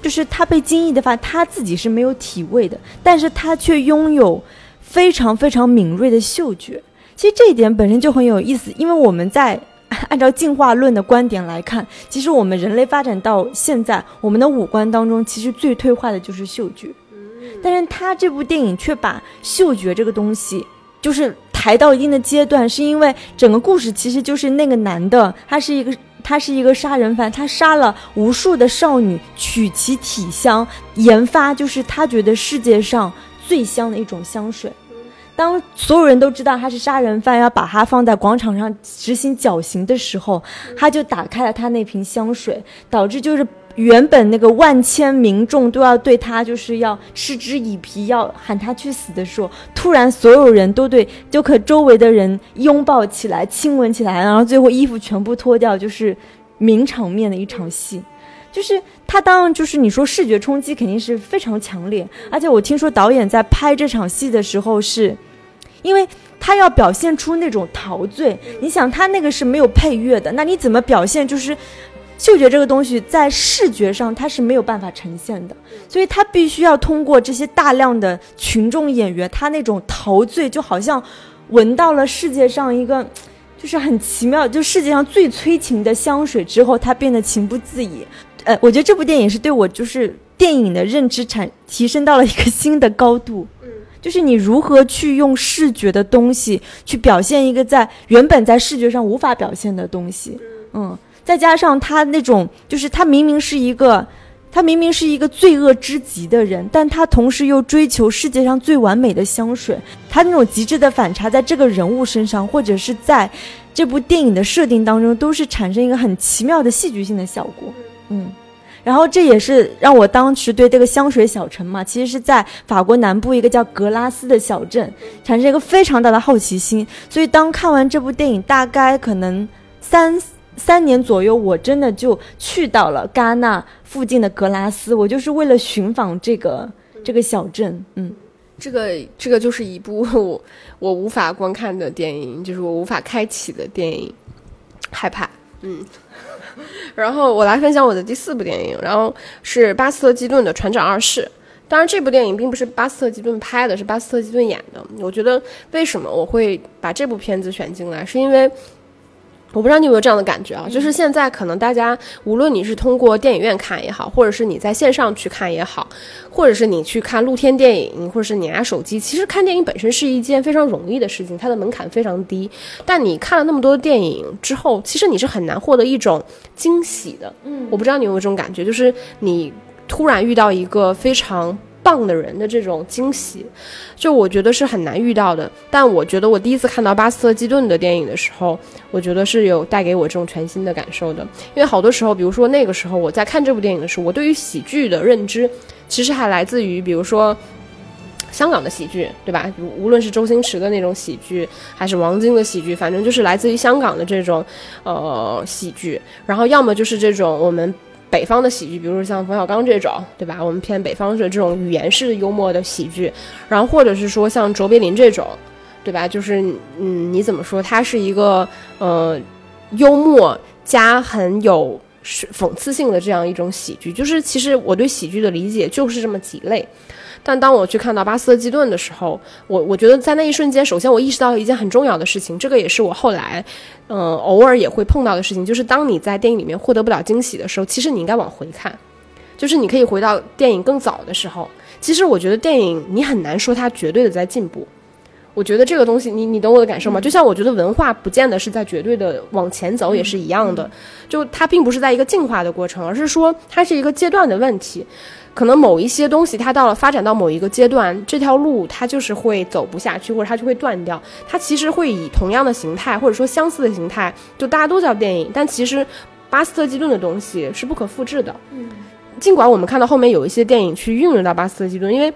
就是他被惊异的发现他自己是没有体味的，但是他却拥有非常非常敏锐的嗅觉。其实这一点本身就很有意思，因为我们在按照进化论的观点来看，其实我们人类发展到现在，我们的五官当中其实最退化的就是嗅觉。但是他这部电影却把嗅觉这个东西就是抬到一定的阶段，是因为整个故事其实就是那个男的，他是一个。他是一个杀人犯，他杀了无数的少女，取其体香，研发就是他觉得世界上最香的一种香水。当所有人都知道他是杀人犯，要把他放在广场上执行绞刑的时候，他就打开了他那瓶香水，导致就是。原本那个万千民众都要对他就是要嗤之以鼻，要喊他去死的时候，突然所有人都对就可周围的人拥抱起来、亲吻起来，然后最后衣服全部脱掉，就是名场面的一场戏。就是他当然就是你说视觉冲击肯定是非常强烈，而且我听说导演在拍这场戏的时候是，因为他要表现出那种陶醉，你想他那个是没有配乐的，那你怎么表现？就是嗅觉这个东西在视觉上它是没有办法呈现的，所以它必须要通过这些大量的群众演员，他那种陶醉就好像闻到了世界上一个。就是很奇妙，就世界上最催情的香水之后，他变得情不自已。呃，我觉得这部电影是对我就是电影的认知产提升到了一个新的高度。嗯，就是你如何去用视觉的东西去表现一个在原本在视觉上无法表现的东西。嗯，再加上他那种，就是他明明是一个。他明明是一个罪恶之极的人，但他同时又追求世界上最完美的香水。他那种极致的反差，在这个人物身上，或者是在这部电影的设定当中，都是产生一个很奇妙的戏剧性的效果。嗯，然后这也是让我当时对这个香水小城嘛，其实是在法国南部一个叫格拉斯的小镇，产生一个非常大的好奇心。所以当看完这部电影，大概可能三。三年左右，我真的就去到了戛纳附近的格拉斯，我就是为了寻访这个这个小镇。嗯，这个这个就是一部我 (laughs) 我无法观看的电影，就是我无法开启的电影，害怕。嗯，(laughs) 然后我来分享我的第四部电影，然后是巴斯特基顿的《船长二世》。当然，这部电影并不是巴斯特基顿拍的，是巴斯特基顿演的。我觉得为什么我会把这部片子选进来，是因为。我不知道你有没有这样的感觉啊，就是现在可能大家无论你是通过电影院看也好，或者是你在线上去看也好，或者是你去看露天电影，或者是你拿手机，其实看电影本身是一件非常容易的事情，它的门槛非常低。但你看了那么多电影之后，其实你是很难获得一种惊喜的。嗯，我不知道你有没有这种感觉，就是你突然遇到一个非常。棒的人的这种惊喜，就我觉得是很难遇到的。但我觉得我第一次看到巴斯特基顿的电影的时候，我觉得是有带给我这种全新的感受的。因为好多时候，比如说那个时候我在看这部电影的时候，我对于喜剧的认知其实还来自于，比如说 (laughs) 香港的喜剧，对吧？无论是周星驰的那种喜剧，还是王晶的喜剧，反正就是来自于香港的这种呃喜剧。然后要么就是这种我们。北方的喜剧，比如说像冯小刚这种，对吧？我们偏北方的这种语言式的幽默的喜剧，然后或者是说像卓别林这种，对吧？就是嗯，你怎么说？他是一个呃幽默加很有讽刺性的这样一种喜剧。就是其实我对喜剧的理解就是这么几类。但当我去看到巴斯特基顿的时候，我我觉得在那一瞬间，首先我意识到一件很重要的事情，这个也是我后来，嗯，偶尔也会碰到的事情，就是当你在电影里面获得不了惊喜的时候，其实你应该往回看，就是你可以回到电影更早的时候。其实我觉得电影你很难说它绝对的在进步，我觉得这个东西，你你懂我的感受吗？就像我觉得文化不见得是在绝对的往前走，也是一样的，就它并不是在一个进化的过程，而是说它是一个阶段的问题。可能某一些东西，它到了发展到某一个阶段，这条路它就是会走不下去，或者它就会断掉。它其实会以同样的形态，或者说相似的形态，就大家都叫电影，但其实巴斯特基顿的东西是不可复制的。嗯，尽管我们看到后面有一些电影去运用到巴斯特基顿，因为。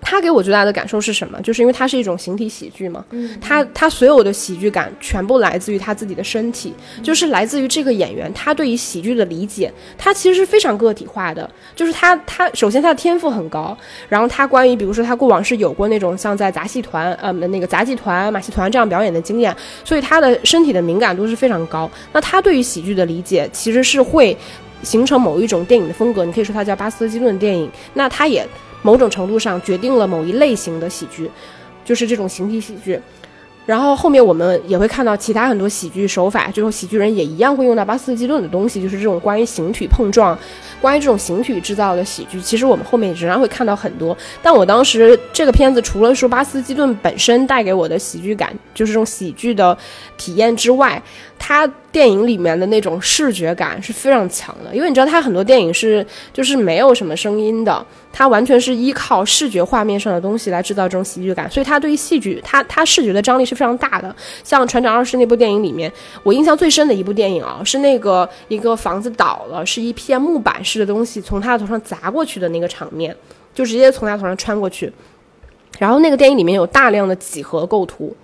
他给我最大的感受是什么？就是因为它是一种形体喜剧嘛。嗯，他他所有的喜剧感全部来自于他自己的身体，就是来自于这个演员他对于喜剧的理解，他其实是非常个体化的。就是他他首先他的天赋很高，然后他关于比如说他过往是有过那种像在杂戏团呃那个杂技团马戏团这样表演的经验，所以他的身体的敏感度是非常高。那他对于喜剧的理解其实是会形成某一种电影的风格，你可以说它叫巴斯特基顿电影。那它也。某种程度上决定了某一类型的喜剧，就是这种形体喜剧。然后后面我们也会看到其他很多喜剧手法，最后喜剧人也一样会用到巴斯特基顿的东西，就是这种关于形体碰撞、关于这种形体制造的喜剧。其实我们后面仍然会看到很多。但我当时这个片子除了说巴斯基顿本身带给我的喜剧感，就是这种喜剧的体验之外，他电影里面的那种视觉感是非常强的，因为你知道，他很多电影是就是没有什么声音的，他完全是依靠视觉画面上的东西来制造这种喜剧感，所以他对于戏剧，他他视觉的张力是非常大的。像《船长二世》那部电影里面，我印象最深的一部电影啊，是那个一个房子倒了，是一片木板式的东西从他的头上砸过去的那个场面，就直接从他头上穿过去，然后那个电影里面有大量的几何构图。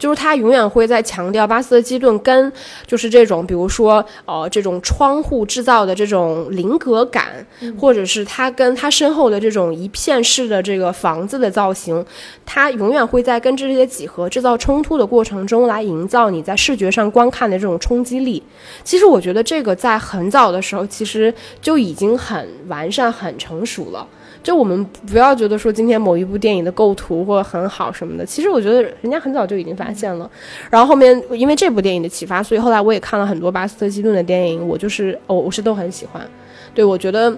就是他永远会在强调巴斯特基顿跟就是这种，比如说呃这种窗户制造的这种菱格感，或者是他跟他身后的这种一片式的这个房子的造型，他永远会在跟这些几何制造冲突的过程中来营造你在视觉上观看的这种冲击力。其实我觉得这个在很早的时候其实就已经很完善、很成熟了。就我们不要觉得说今天某一部电影的构图或很好什么的，其实我觉得人家很早就已经发现了。然后后面因为这部电影的启发，所以后来我也看了很多巴斯特基顿的电影，我就是哦，我是都很喜欢。对我觉得，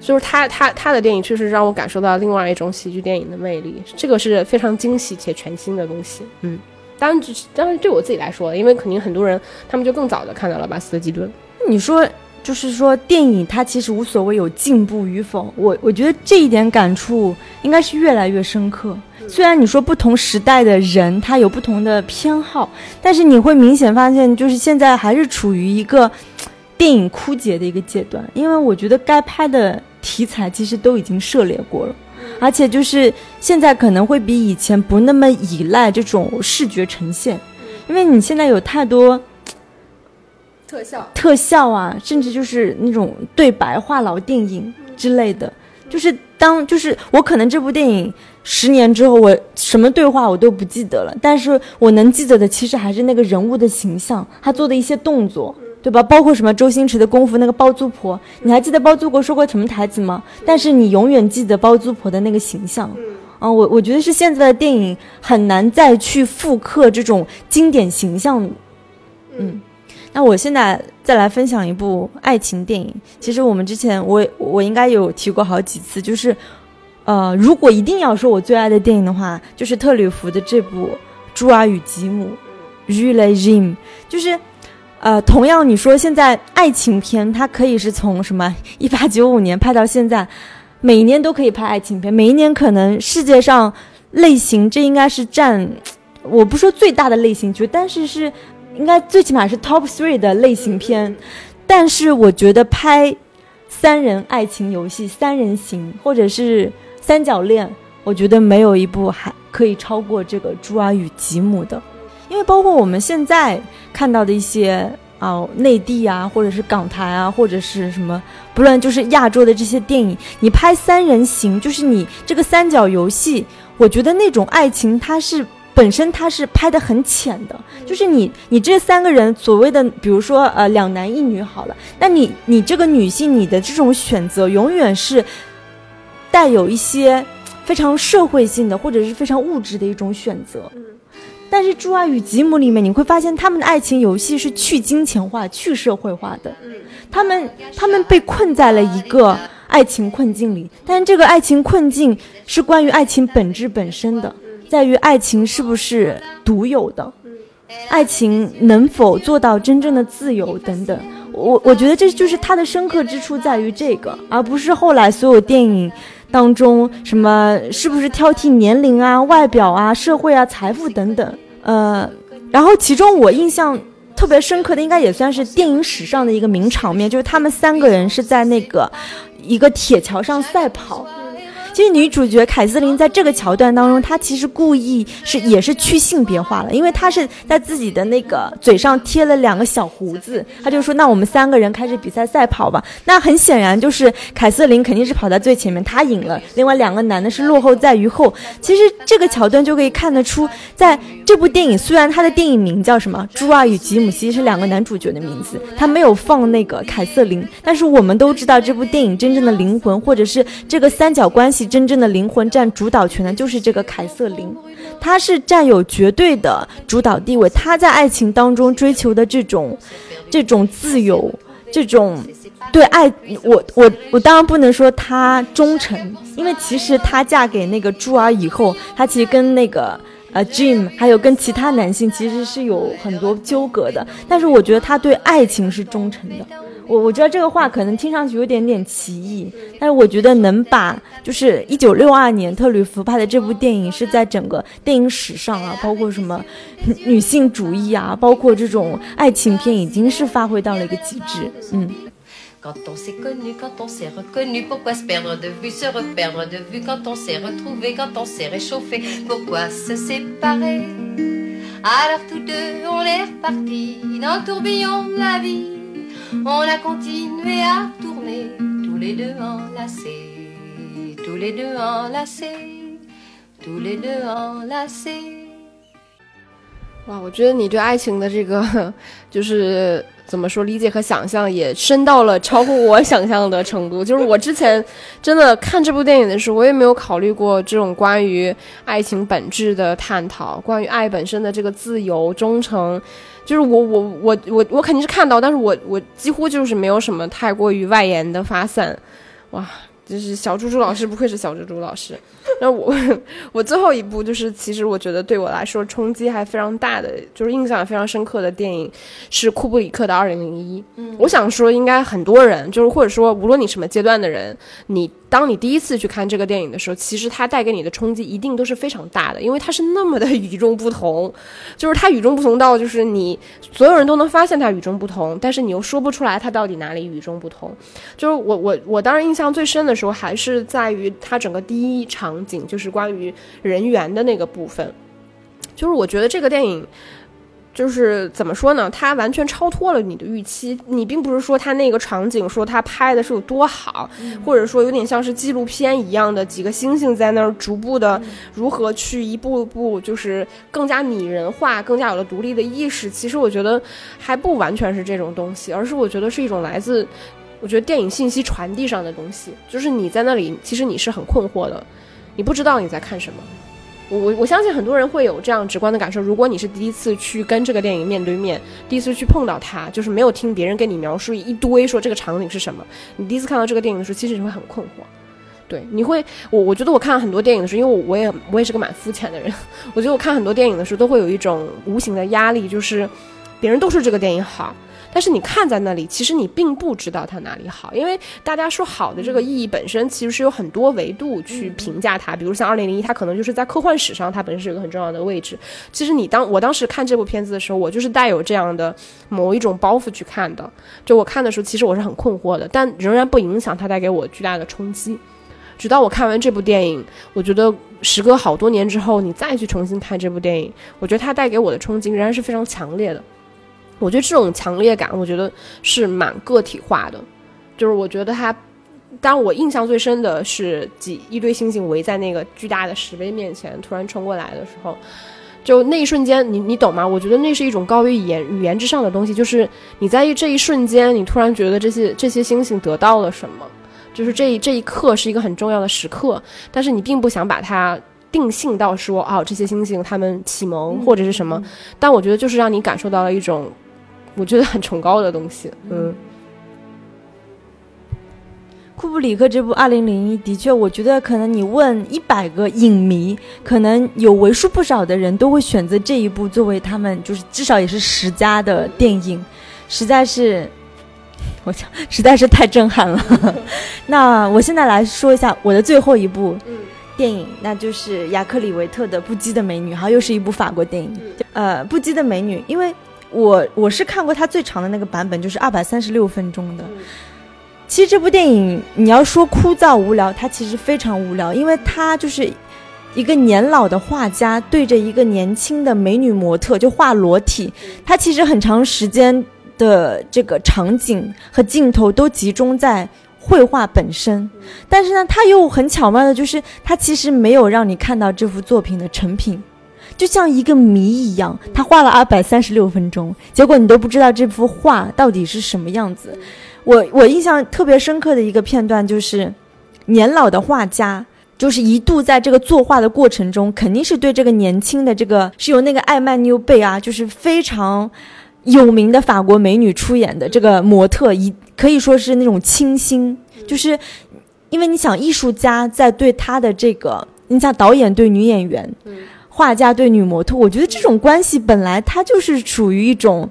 就是他他他的电影确实让我感受到另外一种喜剧电影的魅力，这个是非常惊喜且全新的东西。嗯，当然当然对我自己来说，因为肯定很多人他们就更早的看到了巴斯特基顿。你说。就是说，电影它其实无所谓有进步与否，我我觉得这一点感触应该是越来越深刻。虽然你说不同时代的人他有不同的偏好，但是你会明显发现，就是现在还是处于一个电影枯竭的一个阶段。因为我觉得该拍的题材其实都已经涉猎过了，而且就是现在可能会比以前不那么依赖这种视觉呈现，因为你现在有太多。特效。特效啊，甚至就是那种对白话痨电影之类的，就是当就是我可能这部电影十年之后，我什么对话我都不记得了，但是我能记得的其实还是那个人物的形象，他做的一些动作，对吧？包括什么周星驰的功夫那个包租婆，你还记得包租婆说过什么台词吗？但是你永远记得包租婆的那个形象，嗯，我我觉得是现在的电影很难再去复刻这种经典形象，嗯。那我现在再来分享一部爱情电影。其实我们之前我我应该有提过好几次，就是，呃，如果一定要说我最爱的电影的话，就是特吕弗的这部《朱尔与吉姆》（Jule Jim）。就是，呃，同样你说现在爱情片，它可以是从什么 (laughs) 一八九五年拍到现在，每一年都可以拍爱情片，每一年可能世界上类型这应该是占，我不说最大的类型剧，但是是。应该最起码是 top three 的类型片，但是我觉得拍三人爱情游戏、三人行或者是三角恋，我觉得没有一部还可以超过这个《朱尔与吉姆》的，因为包括我们现在看到的一些啊内地啊，或者是港台啊，或者是什么，不论就是亚洲的这些电影，你拍三人行，就是你这个三角游戏，我觉得那种爱情它是。本身它是拍的很浅的，就是你你这三个人所谓的，比如说呃两男一女好了，那你你这个女性你的这种选择永远是带有一些非常社会性的或者是非常物质的一种选择。但是《朱爱与吉姆》里面你会发现他们的爱情游戏是去金钱化、去社会化的。他们他们被困在了一个爱情困境里，但是这个爱情困境是关于爱情本质本身的。在于爱情是不是独有的，爱情能否做到真正的自由等等，我我觉得这就是它的深刻之处在于这个，而不是后来所有电影当中什么是不是挑剔年龄啊、外表啊、社会啊、财富等等。呃，然后其中我印象特别深刻的，应该也算是电影史上的一个名场面，就是他们三个人是在那个一个铁桥上赛跑。其实女主角凯瑟琳在这个桥段当中，她其实故意是也是去性别化了，因为她是在自己的那个嘴上贴了两个小胡子，她就说：“那我们三个人开始比赛赛跑吧。”那很显然就是凯瑟琳肯定是跑在最前面，她赢了，另外两个男的是落后在于后。其实这个桥段就可以看得出，在这部电影虽然它的电影名叫什么《朱尔与吉姆》，其实是两个男主角的名字，他没有放那个凯瑟琳，但是我们都知道这部电影真正的灵魂，或者是这个三角关系。真正的灵魂占主导权的，就是这个凯瑟琳，她是占有绝对的主导地位。她在爱情当中追求的这种，这种自由，这种对爱，我我我当然不能说她忠诚，因为其实她嫁给那个朱儿以后，她其实跟那个呃 Jim 还有跟其他男性其实是有很多纠葛的。但是我觉得他对爱情是忠诚的。我我知道这个话可能听上去有点点奇异，但是我觉得能把就是一九六二年特吕弗拍的这部电影是在整个电影史上啊，包括什么女性主义啊，包括这种爱情片，已经是发挥到了一个极致，嗯。Alors tous deux, on est repartis dans le tourbillon de la vie. On a continué à tourner, tous les deux enlacés, tous les deux enlacés, tous les deux enlacés. 哇，我觉得你对爱情的这个，就是 (laughs) 怎么说理解和想象，也深到了超乎我想象的程度。就是我之前真的看这部电影的时候，我也没有考虑过这种关于爱情本质的探讨，关于爱本身的这个自由、忠诚。就是我我我我我肯定是看到，但是我我几乎就是没有什么太过于外延的发散。哇，就是小猪猪老师不愧是小猪猪老师。那我 (laughs) 我最后一部就是，其实我觉得对我来说冲击还非常大的，就是印象也非常深刻的电影是库布里克的《二零零一》。嗯，我想说，应该很多人，就是或者说无论你什么阶段的人，你。当你第一次去看这个电影的时候，其实它带给你的冲击一定都是非常大的，因为它是那么的与众不同，就是它与众不同到就是你所有人都能发现它与众不同，但是你又说不出来它到底哪里与众不同。就是我我我当然印象最深的时候还是在于它整个第一场景，就是关于人员的那个部分，就是我觉得这个电影。就是怎么说呢？它完全超脱了你的预期。你并不是说它那个场景说它拍的是有多好，或者说有点像是纪录片一样的几个星星在那儿逐步的如何去一步步就是更加拟人化，更加有了独立的意识。其实我觉得还不完全是这种东西，而是我觉得是一种来自我觉得电影信息传递上的东西。就是你在那里，其实你是很困惑的，你不知道你在看什么。我我相信很多人会有这样直观的感受。如果你是第一次去跟这个电影面对面，第一次去碰到它，就是没有听别人跟你描述一堆说这个场景是什么，你第一次看到这个电影的时候，其实你会很困惑。对，你会，我我觉得我看了很多电影的时候，因为我我也我也是个蛮肤浅的人，(laughs) 我觉得我看很多电影的时候都会有一种无形的压力，就是别人都说这个电影好。但是你看在那里，其实你并不知道它哪里好，因为大家说好的这个意义本身其实是有很多维度去评价它。比如像二零零一，它可能就是在科幻史上它本身是有个很重要的位置。其实你当我当时看这部片子的时候，我就是带有这样的某一种包袱去看的。就我看的时候，其实我是很困惑的，但仍然不影响它带给我巨大的冲击。直到我看完这部电影，我觉得时隔好多年之后，你再去重新看这部电影，我觉得它带给我的冲击仍然是非常强烈的。我觉得这种强烈感，我觉得是蛮个体化的，就是我觉得它，当我印象最深的是几一堆星星围在那个巨大的石碑面前突然冲过来的时候，就那一瞬间，你你懂吗？我觉得那是一种高于语言语言之上的东西，就是你在这一瞬间，你突然觉得这些这些星星得到了什么，就是这这一刻是一个很重要的时刻，但是你并不想把它定性到说哦，这些星星他们启蒙或者是什么，但我觉得就是让你感受到了一种。我觉得很崇高的东西，嗯。库布里克这部《二零零一》的确，我觉得可能你问一百个影迷，可能有为数不少的人都会选择这一部作为他们就是至少也是十佳的电影，实在是，我想实在是太震撼了。(laughs) 那我现在来说一下我的最后一部电影，那就是雅克里维特的《不羁的美女》，好，又是一部法国电影。呃，《不羁的美女》，因为。我我是看过它最长的那个版本，就是二百三十六分钟的。其实这部电影你要说枯燥无聊，它其实非常无聊，因为它就是一个年老的画家对着一个年轻的美女模特就画裸体，它其实很长时间的这个场景和镜头都集中在绘画本身，但是呢，它又很巧妙的，就是它其实没有让你看到这幅作品的成品。就像一个谜一样，他画了二百三十六分钟，结果你都不知道这幅画到底是什么样子。我我印象特别深刻的一个片段就是，年老的画家就是一度在这个作画的过程中，肯定是对这个年轻的这个是由那个艾曼纽贝啊，就是非常有名的法国美女出演的这个模特，一可以说是那种倾心，就是因为你想艺术家在对他的这个，你像导演对女演员。画家对女模特，我觉得这种关系本来它就是属于一种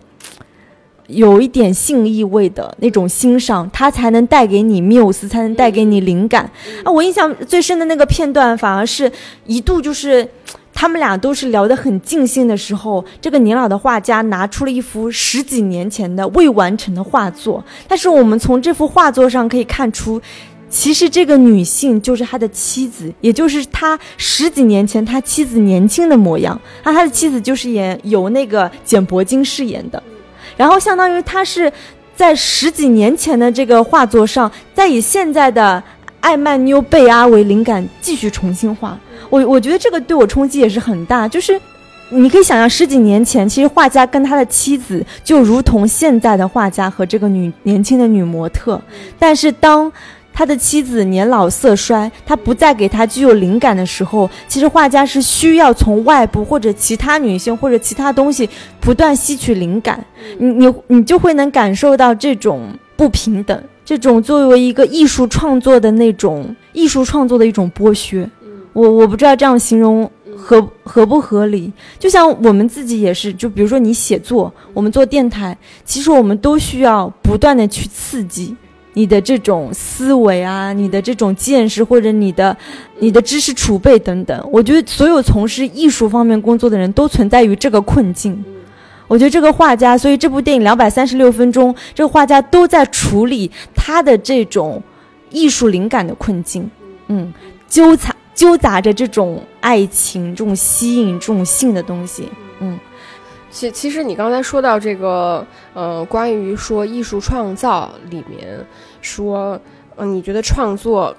有一点性意味的那种欣赏，它才能带给你缪斯，才能带给你灵感啊！我印象最深的那个片段，反而是一度就是他们俩都是聊得很尽兴的时候，这个年老的画家拿出了一幅十几年前的未完成的画作，但是我们从这幅画作上可以看出。其实这个女性就是他的妻子，也就是他十几年前他妻子年轻的模样。那他的妻子就是演由那个简柏金饰演的，然后相当于他是在十几年前的这个画作上，再以现在的艾曼妞贝阿为灵感继续重新画。我我觉得这个对我冲击也是很大，就是你可以想象十几年前，其实画家跟他的妻子就如同现在的画家和这个女年轻的女模特，但是当他的妻子年老色衰，他不再给他具有灵感的时候，其实画家是需要从外部或者其他女性或者其他东西不断吸取灵感。你你你就会能感受到这种不平等，这种作为一个艺术创作的那种艺术创作的一种剥削。我我不知道这样形容合合不合理。就像我们自己也是，就比如说你写作，我们做电台，其实我们都需要不断的去刺激。你的这种思维啊，你的这种见识，或者你的你的知识储备等等，我觉得所有从事艺术方面工作的人都存在于这个困境。我觉得这个画家，所以这部电影两百三十六分钟，这个画家都在处理他的这种艺术灵感的困境。嗯，纠缠纠杂着这种爱情、这种吸引、这种性的东西。嗯。其其实你刚才说到这个，呃，关于说艺术创造里面说，嗯，你觉得创作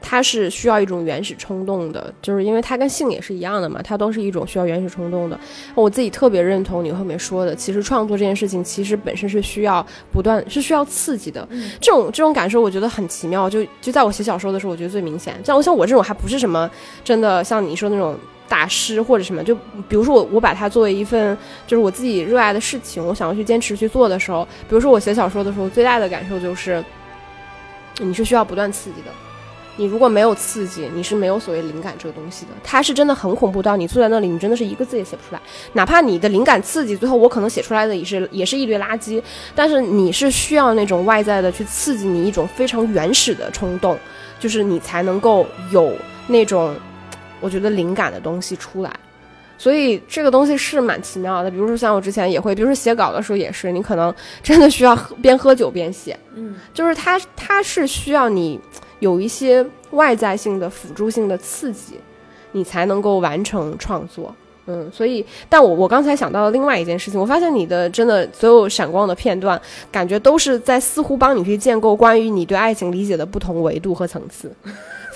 它是需要一种原始冲动的，就是因为它跟性也是一样的嘛，它都是一种需要原始冲动的。我自己特别认同你后面说的，其实创作这件事情其实本身是需要不断是需要刺激的，这种这种感受我觉得很奇妙。就就在我写小说的时候，我觉得最明显。像我像我这种还不是什么真的像你说那种。大师或者什么，就比如说我，我把它作为一份就是我自己热爱的事情，我想要去坚持去做的时候，比如说我写小说的时候，最大的感受就是，你是需要不断刺激的。你如果没有刺激，你是没有所谓灵感这个东西的。它是真的很恐怖到你坐在那里，你真的是一个字也写不出来。哪怕你的灵感刺激，最后我可能写出来的也是也是一堆垃圾。但是你是需要那种外在的去刺激你一种非常原始的冲动，就是你才能够有那种。我觉得灵感的东西出来，所以这个东西是蛮奇妙的。比如说像我之前也会，比如说写稿的时候也是，你可能真的需要边喝酒边写，嗯，就是它它是需要你有一些外在性的辅助性的刺激，你才能够完成创作，嗯，所以，但我我刚才想到了另外一件事情，我发现你的真的所有闪光的片段，感觉都是在似乎帮你去建构关于你对爱情理解的不同维度和层次。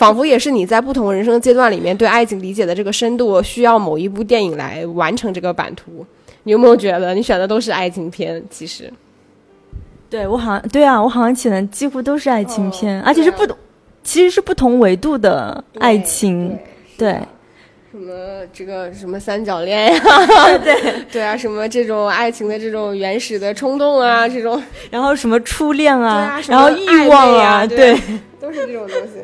仿佛也是你在不同人生阶段里面对爱情理解的这个深度，需要某一部电影来完成这个版图。你有没有觉得你选的都是爱情片？其实，对我好像对啊，我好像选的几乎都是爱情片，而且是不，其实是不同维度的爱情。对，什么这个什么三角恋呀？(laughs) 对对啊，什么这种爱情的这种原始的冲动啊，这种，然后什么初恋啊，然后欲望啊，对，都是这种东西。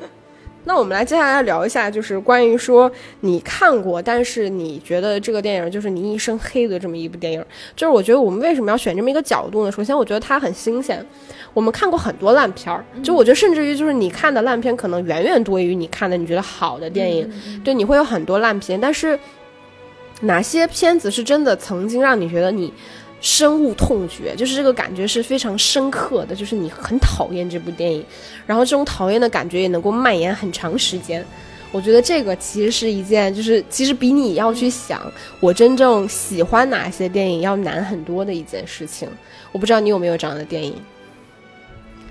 那我们来接下来聊一下，就是关于说你看过，但是你觉得这个电影就是你一生黑的这么一部电影。就是我觉得我们为什么要选这么一个角度呢？首先，我觉得它很新鲜。我们看过很多烂片儿，就我觉得甚至于就是你看的烂片可能远远多于你看的你觉得好的电影。对，你会有很多烂片，但是哪些片子是真的曾经让你觉得你？深恶痛绝，就是这个感觉是非常深刻的，就是你很讨厌这部电影，然后这种讨厌的感觉也能够蔓延很长时间。我觉得这个其实是一件，就是其实比你要去想我真正喜欢哪些电影要难很多的一件事情。我不知道你有没有这样的电影？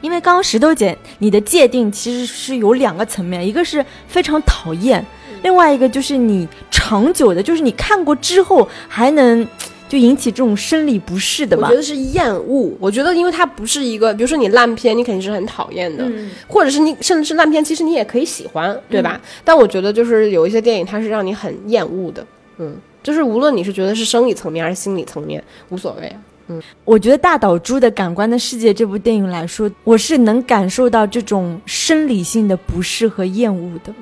因为刚刚石头姐你的界定其实是有两个层面，一个是非常讨厌，另外一个就是你长久的，就是你看过之后还能。就引起这种生理不适的吧？我觉得是厌恶。我觉得，因为它不是一个，比如说你烂片，你肯定是很讨厌的，或者是你甚至是烂片，其实你也可以喜欢，对吧？但我觉得，就是有一些电影，它是让你很厌恶的。嗯，就是无论你是觉得是生理层面还是心理层面，无所谓。嗯，我觉得大岛猪的《感官的世界》这部电影来说，我是能感受到这种生理性的不适和厌恶的。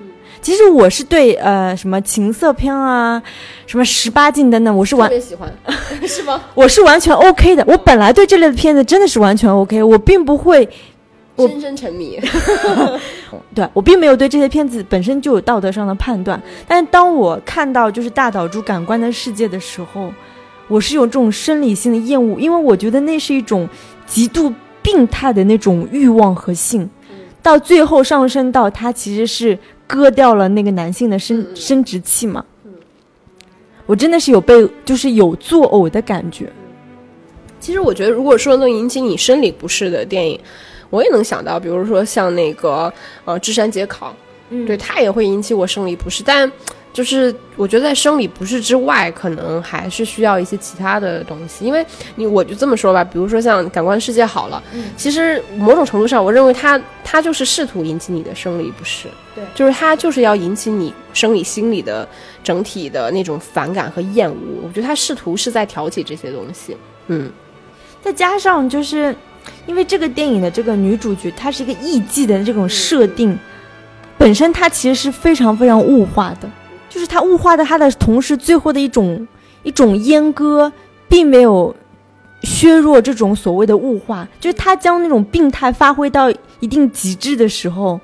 其实我是对呃什么情色片啊，什么十八禁等等，我是完特别喜欢，(laughs) 是吗？我是完全 OK 的。我本来对这类的片子真的是完全 OK，我并不会深深沉迷。(laughs) 对我并没有对这些片子本身就有道德上的判断，但是当我看到就是大岛猪感官的世界的时候，我是有这种生理性的厌恶，因为我觉得那是一种极度病态的那种欲望和性。到最后上升到它其实是割掉了那个男性的生生殖器嘛。我真的是有被就是有作呕的感觉。其实我觉得，如果说能引起你生理不适的电影，我也能想到，比如说像那个呃《智山节考》，嗯对它也会引起我生理不适，但就是我觉得在生理不适之外，可能还是需要一些其他的东西。因为你我就这么说吧，比如说像《感官世界》好了，其实某种程度上，我认为它它就是试图引起你的生理不适，对就是它就是要引起你生理心理的整体的那种反感和厌恶。我觉得它试图是在挑起这些东西，嗯。再加上就是，因为这个电影的这个女主角，她是一个艺妓的这种设定，本身它其实是非常非常物化的，就是他物化的他的同时，最后的一种一种阉割，并没有削弱这种所谓的物化，就是他将那种病态发挥到一定极致的时候。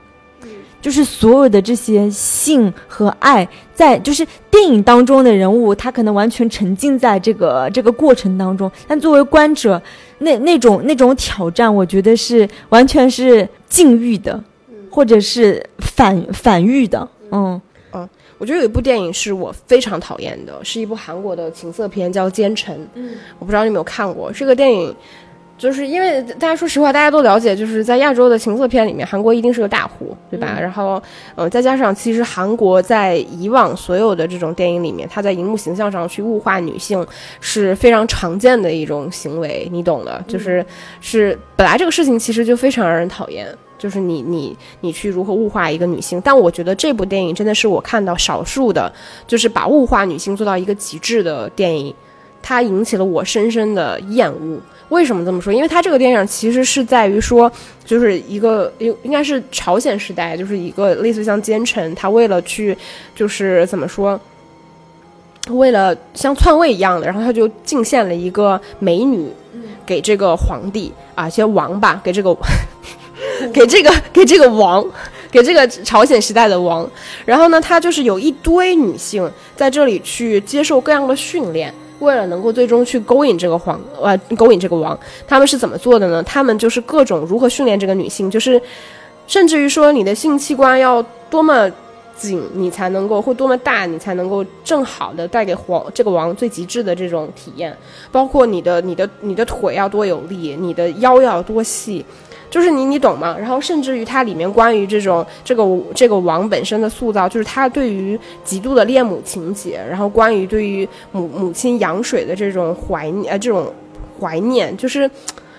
就是所有的这些性和爱，在就是电影当中的人物，他可能完全沉浸在这个这个过程当中，但作为观者，那那种那种挑战，我觉得是完全是禁欲的，或者是反反欲的，嗯我觉得有一部电影是我非常讨厌的，是一部韩国的情色片，叫《奸臣》。嗯，我不知道你有没有看过这个电影，就是因为大家说实话，大家都了解，就是在亚洲的情色片里面，韩国一定是个大户，对吧？然后，呃，再加上其实韩国在以往所有的这种电影里面，它在荧幕形象上去物化女性是非常常见的一种行为，你懂的，就是是本来这个事情其实就非常让人讨厌。就是你你你去如何物化一个女性，但我觉得这部电影真的是我看到少数的，就是把物化女性做到一个极致的电影，它引起了我深深的厌恶。为什么这么说？因为它这个电影其实是在于说，就是一个应应该是朝鲜时代，就是一个类似像奸臣，他为了去就是怎么说，为了像篡位一样的，然后他就进献了一个美女给这个皇帝啊，些王吧，给这个 (laughs) 给这个给这个王。给这个朝鲜时代的王，然后呢，他就是有一堆女性在这里去接受各样的训练，为了能够最终去勾引这个皇，呃，勾引这个王，他们是怎么做的呢？他们就是各种如何训练这个女性，就是甚至于说你的性器官要多么紧，你才能够或多么大，你才能够正好的带给皇这个王最极致的这种体验，包括你的你的你的腿要多有力，你的腰要多细。就是你，你懂吗？然后甚至于它里面关于这种这个这个王本身的塑造，就是他对于极度的恋母情节，然后关于对于母母亲羊水的这种怀念，呃，这种怀念，就是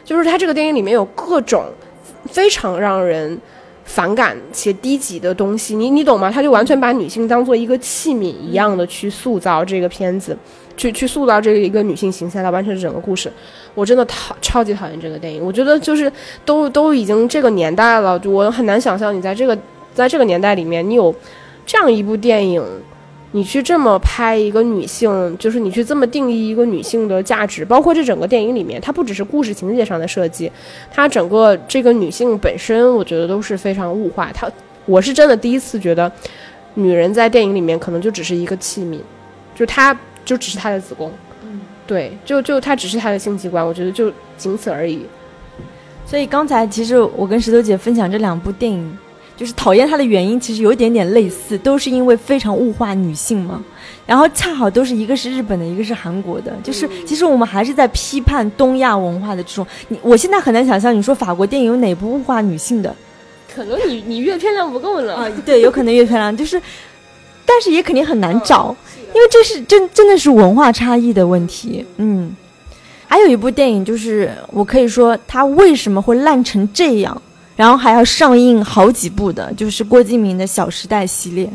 就是他这个电影里面有各种非常让人反感且低级的东西，你你懂吗？他就完全把女性当做一个器皿一样的去塑造这个片子，去去塑造这个一个女性形象，来完成整个故事。我真的讨超级讨厌这个电影，我觉得就是都都已经这个年代了，我很难想象你在这个在这个年代里面，你有这样一部电影，你去这么拍一个女性，就是你去这么定义一个女性的价值，包括这整个电影里面，它不只是故事情节上的设计，它整个这个女性本身，我觉得都是非常物化。她，我是真的第一次觉得，女人在电影里面可能就只是一个器皿，就是她就只是她的子宫。嗯对，就就他只是她的性器官，我觉得就仅此而已。所以刚才其实我跟石头姐分享这两部电影，就是讨厌它的原因其实有一点点类似，都是因为非常物化女性嘛。然后恰好都是一个是日本的，一个是韩国的，就是其实我们还是在批判东亚文化的这种。你我现在很难想象，你说法国电影有哪部物化女性的？可能你你越漂亮不够了。啊，对，有可能越漂亮，就是，但是也肯定很难找，因为这是真真的是文化差异的问题。嗯，还有一部电影，就是我可以说它为什么会烂成这样，然后还要上映好几部的，就是郭敬明的《小时代》系列。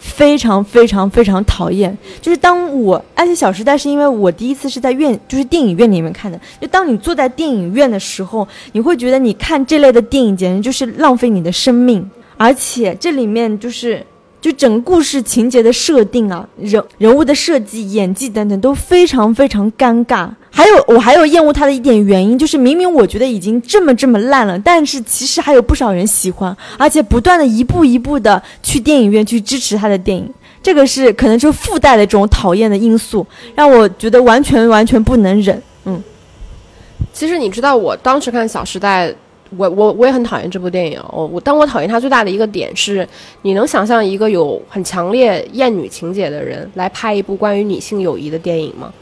非常非常非常讨厌，就是当我，而且《小时代》是因为我第一次是在院，就是电影院里面看的。就当你坐在电影院的时候，你会觉得你看这类的电影简直就是浪费你的生命，而且这里面就是就整个故事情节的设定啊，人人物的设计、演技等等都非常非常尴尬。还有我还有厌恶他的一点原因，就是明明我觉得已经这么这么烂了，但是其实还有不少人喜欢，而且不断的一步一步的去电影院去支持他的电影。这个是可能是附带的这种讨厌的因素，让我觉得完全完全不能忍。嗯，其实你知道，我当时看《小时代》，我我我也很讨厌这部电影。我我，但我讨厌它最大的一个点是，你能想象一个有很强烈厌女情节的人来拍一部关于女性友谊的电影吗？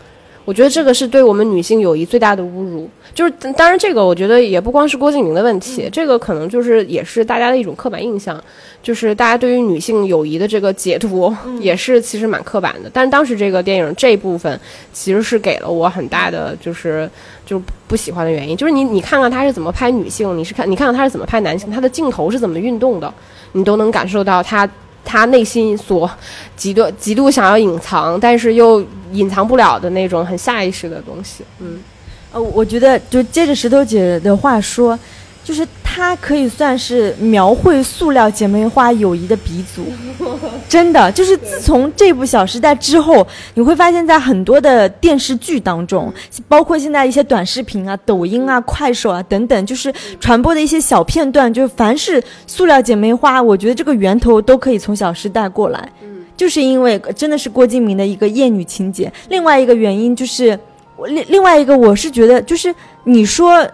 我觉得这个是对我们女性友谊最大的侮辱。就是当然，这个我觉得也不光是郭敬明的问题，这个可能就是也是大家的一种刻板印象，就是大家对于女性友谊的这个解读也是其实蛮刻板的。但是当时这个电影这一部分其实是给了我很大的就是就不喜欢的原因，就是你你看看他是怎么拍女性，你是看你看看他是怎么拍男性，他的镜头是怎么运动的，你都能感受到他。他内心所极度极度想要隐藏，但是又隐藏不了的那种很下意识的东西。嗯，呃，我觉得就接着石头姐的话说。就是它可以算是描绘塑料姐妹花友谊的鼻祖，(laughs) 真的。就是自从这部《小时代》之后，你会发现在很多的电视剧当中，包括现在一些短视频啊、抖音啊、快手啊等等，就是传播的一些小片段，就是凡是塑料姐妹花，我觉得这个源头都可以从《小时代》过来。嗯，就是因为真的是郭敬明的一个厌女情节。另外一个原因就是，另另外一个我是觉得，就是你说。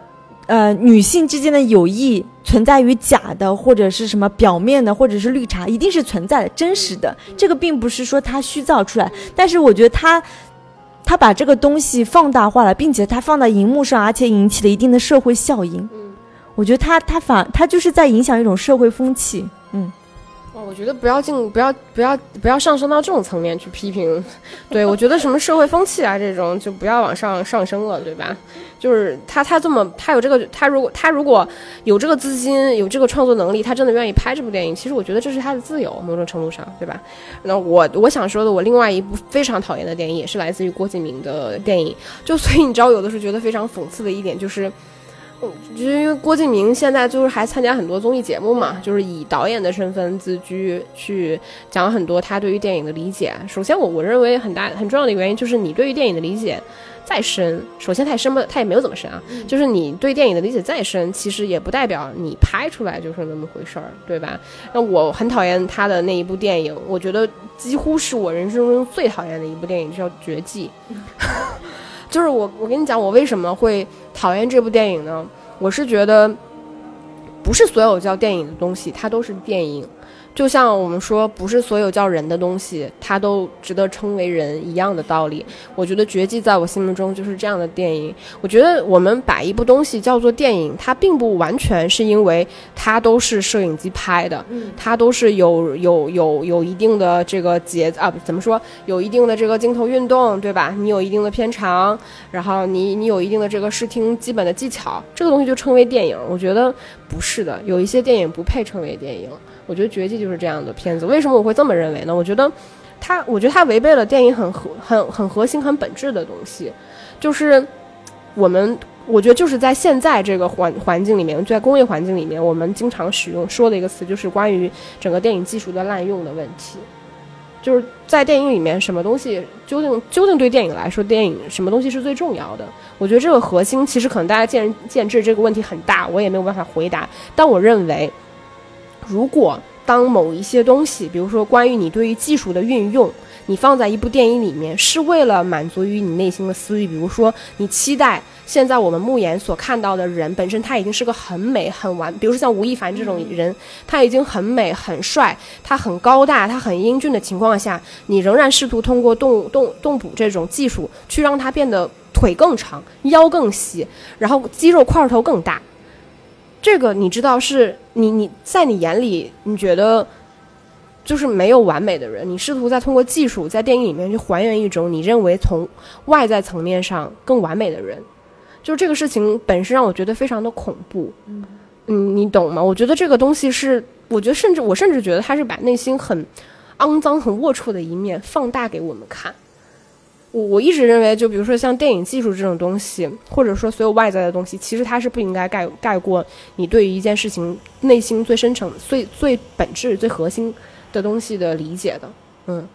呃，女性之间的友谊存在于假的，或者是什么表面的，或者是绿茶，一定是存在的，真实的。这个并不是说他虚造出来，但是我觉得他，他把这个东西放大化了，并且他放到荧幕上，而且引起了一定的社会效应。嗯，我觉得他他反他就是在影响一种社会风气。嗯。哦我觉得不要进，不要不要不要上升到这种层面去批评。(laughs) 对我觉得什么社会风气啊，这种就不要往上上升了，对吧？就是他他这么他有这个他如果他如果有这个资金有这个创作能力，他真的愿意拍这部电影，其实我觉得这是他的自由，某种程度上，对吧？那我我想说的，我另外一部非常讨厌的电影也是来自于郭敬明的电影，就所以你知道，有的时候觉得非常讽刺的一点就是。就是因为郭敬明现在就是还参加很多综艺节目嘛，就是以导演的身份自居，去讲很多他对于电影的理解。首先，我我认为很大很重要的原因就是你对于电影的理解再深，首先太深不，他也没有怎么深啊。就是你对电影的理解再深，其实也不代表你拍出来就是那么回事儿，对吧？那我很讨厌他的那一部电影，我觉得几乎是我人生中最讨厌的一部电影，叫《绝技》。(laughs) 就是我，我跟你讲，我为什么会讨厌这部电影呢？我是觉得，不是所有叫电影的东西，它都是电影。就像我们说，不是所有叫人的东西，它都值得称为人一样的道理。我觉得《绝技》在我心目中就是这样的电影。我觉得我们把一部东西叫做电影，它并不完全是因为它都是摄影机拍的，它都是有有有有一定的这个节啊，怎么说？有一定的这个镜头运动，对吧？你有一定的片长，然后你你有一定的这个视听基本的技巧，这个东西就称为电影。我觉得不是的，有一些电影不配称为电影。我觉得《绝技》就是这样的片子，为什么我会这么认为呢？我觉得，它，我觉得它违背了电影很核、很很核心、很本质的东西，就是我们，我觉得就是在现在这个环环境里面，在工业环境里面，我们经常使用说的一个词，就是关于整个电影技术的滥用的问题。就是在电影里面，什么东西究竟究竟对电影来说，电影什么东西是最重要的？我觉得这个核心其实可能大家见仁见智，这个问题很大，我也没有办法回答。但我认为。如果当某一些东西，比如说关于你对于技术的运用，你放在一部电影里面，是为了满足于你内心的私欲，比如说你期待现在我们目眼所看到的人本身他已经是个很美很完，比如说像吴亦凡这种人，他已经很美很帅，他很高大，他很英俊的情况下，你仍然试图通过动动动捕这种技术去让他变得腿更长、腰更细，然后肌肉块头更大。这个你知道是你你在你眼里你觉得就是没有完美的人，你试图在通过技术在电影里面去还原一种你认为从外在层面上更完美的人，就这个事情本身让我觉得非常的恐怖。嗯，你懂吗？我觉得这个东西是，我觉得甚至我甚至觉得他是把内心很肮脏、很龌龊的一面放大给我们看。我我一直认为，就比如说像电影技术这种东西，或者说所有外在的东西，其实它是不应该盖盖过你对于一件事情内心最深层、最最本质、最核心的东西的理解的，嗯。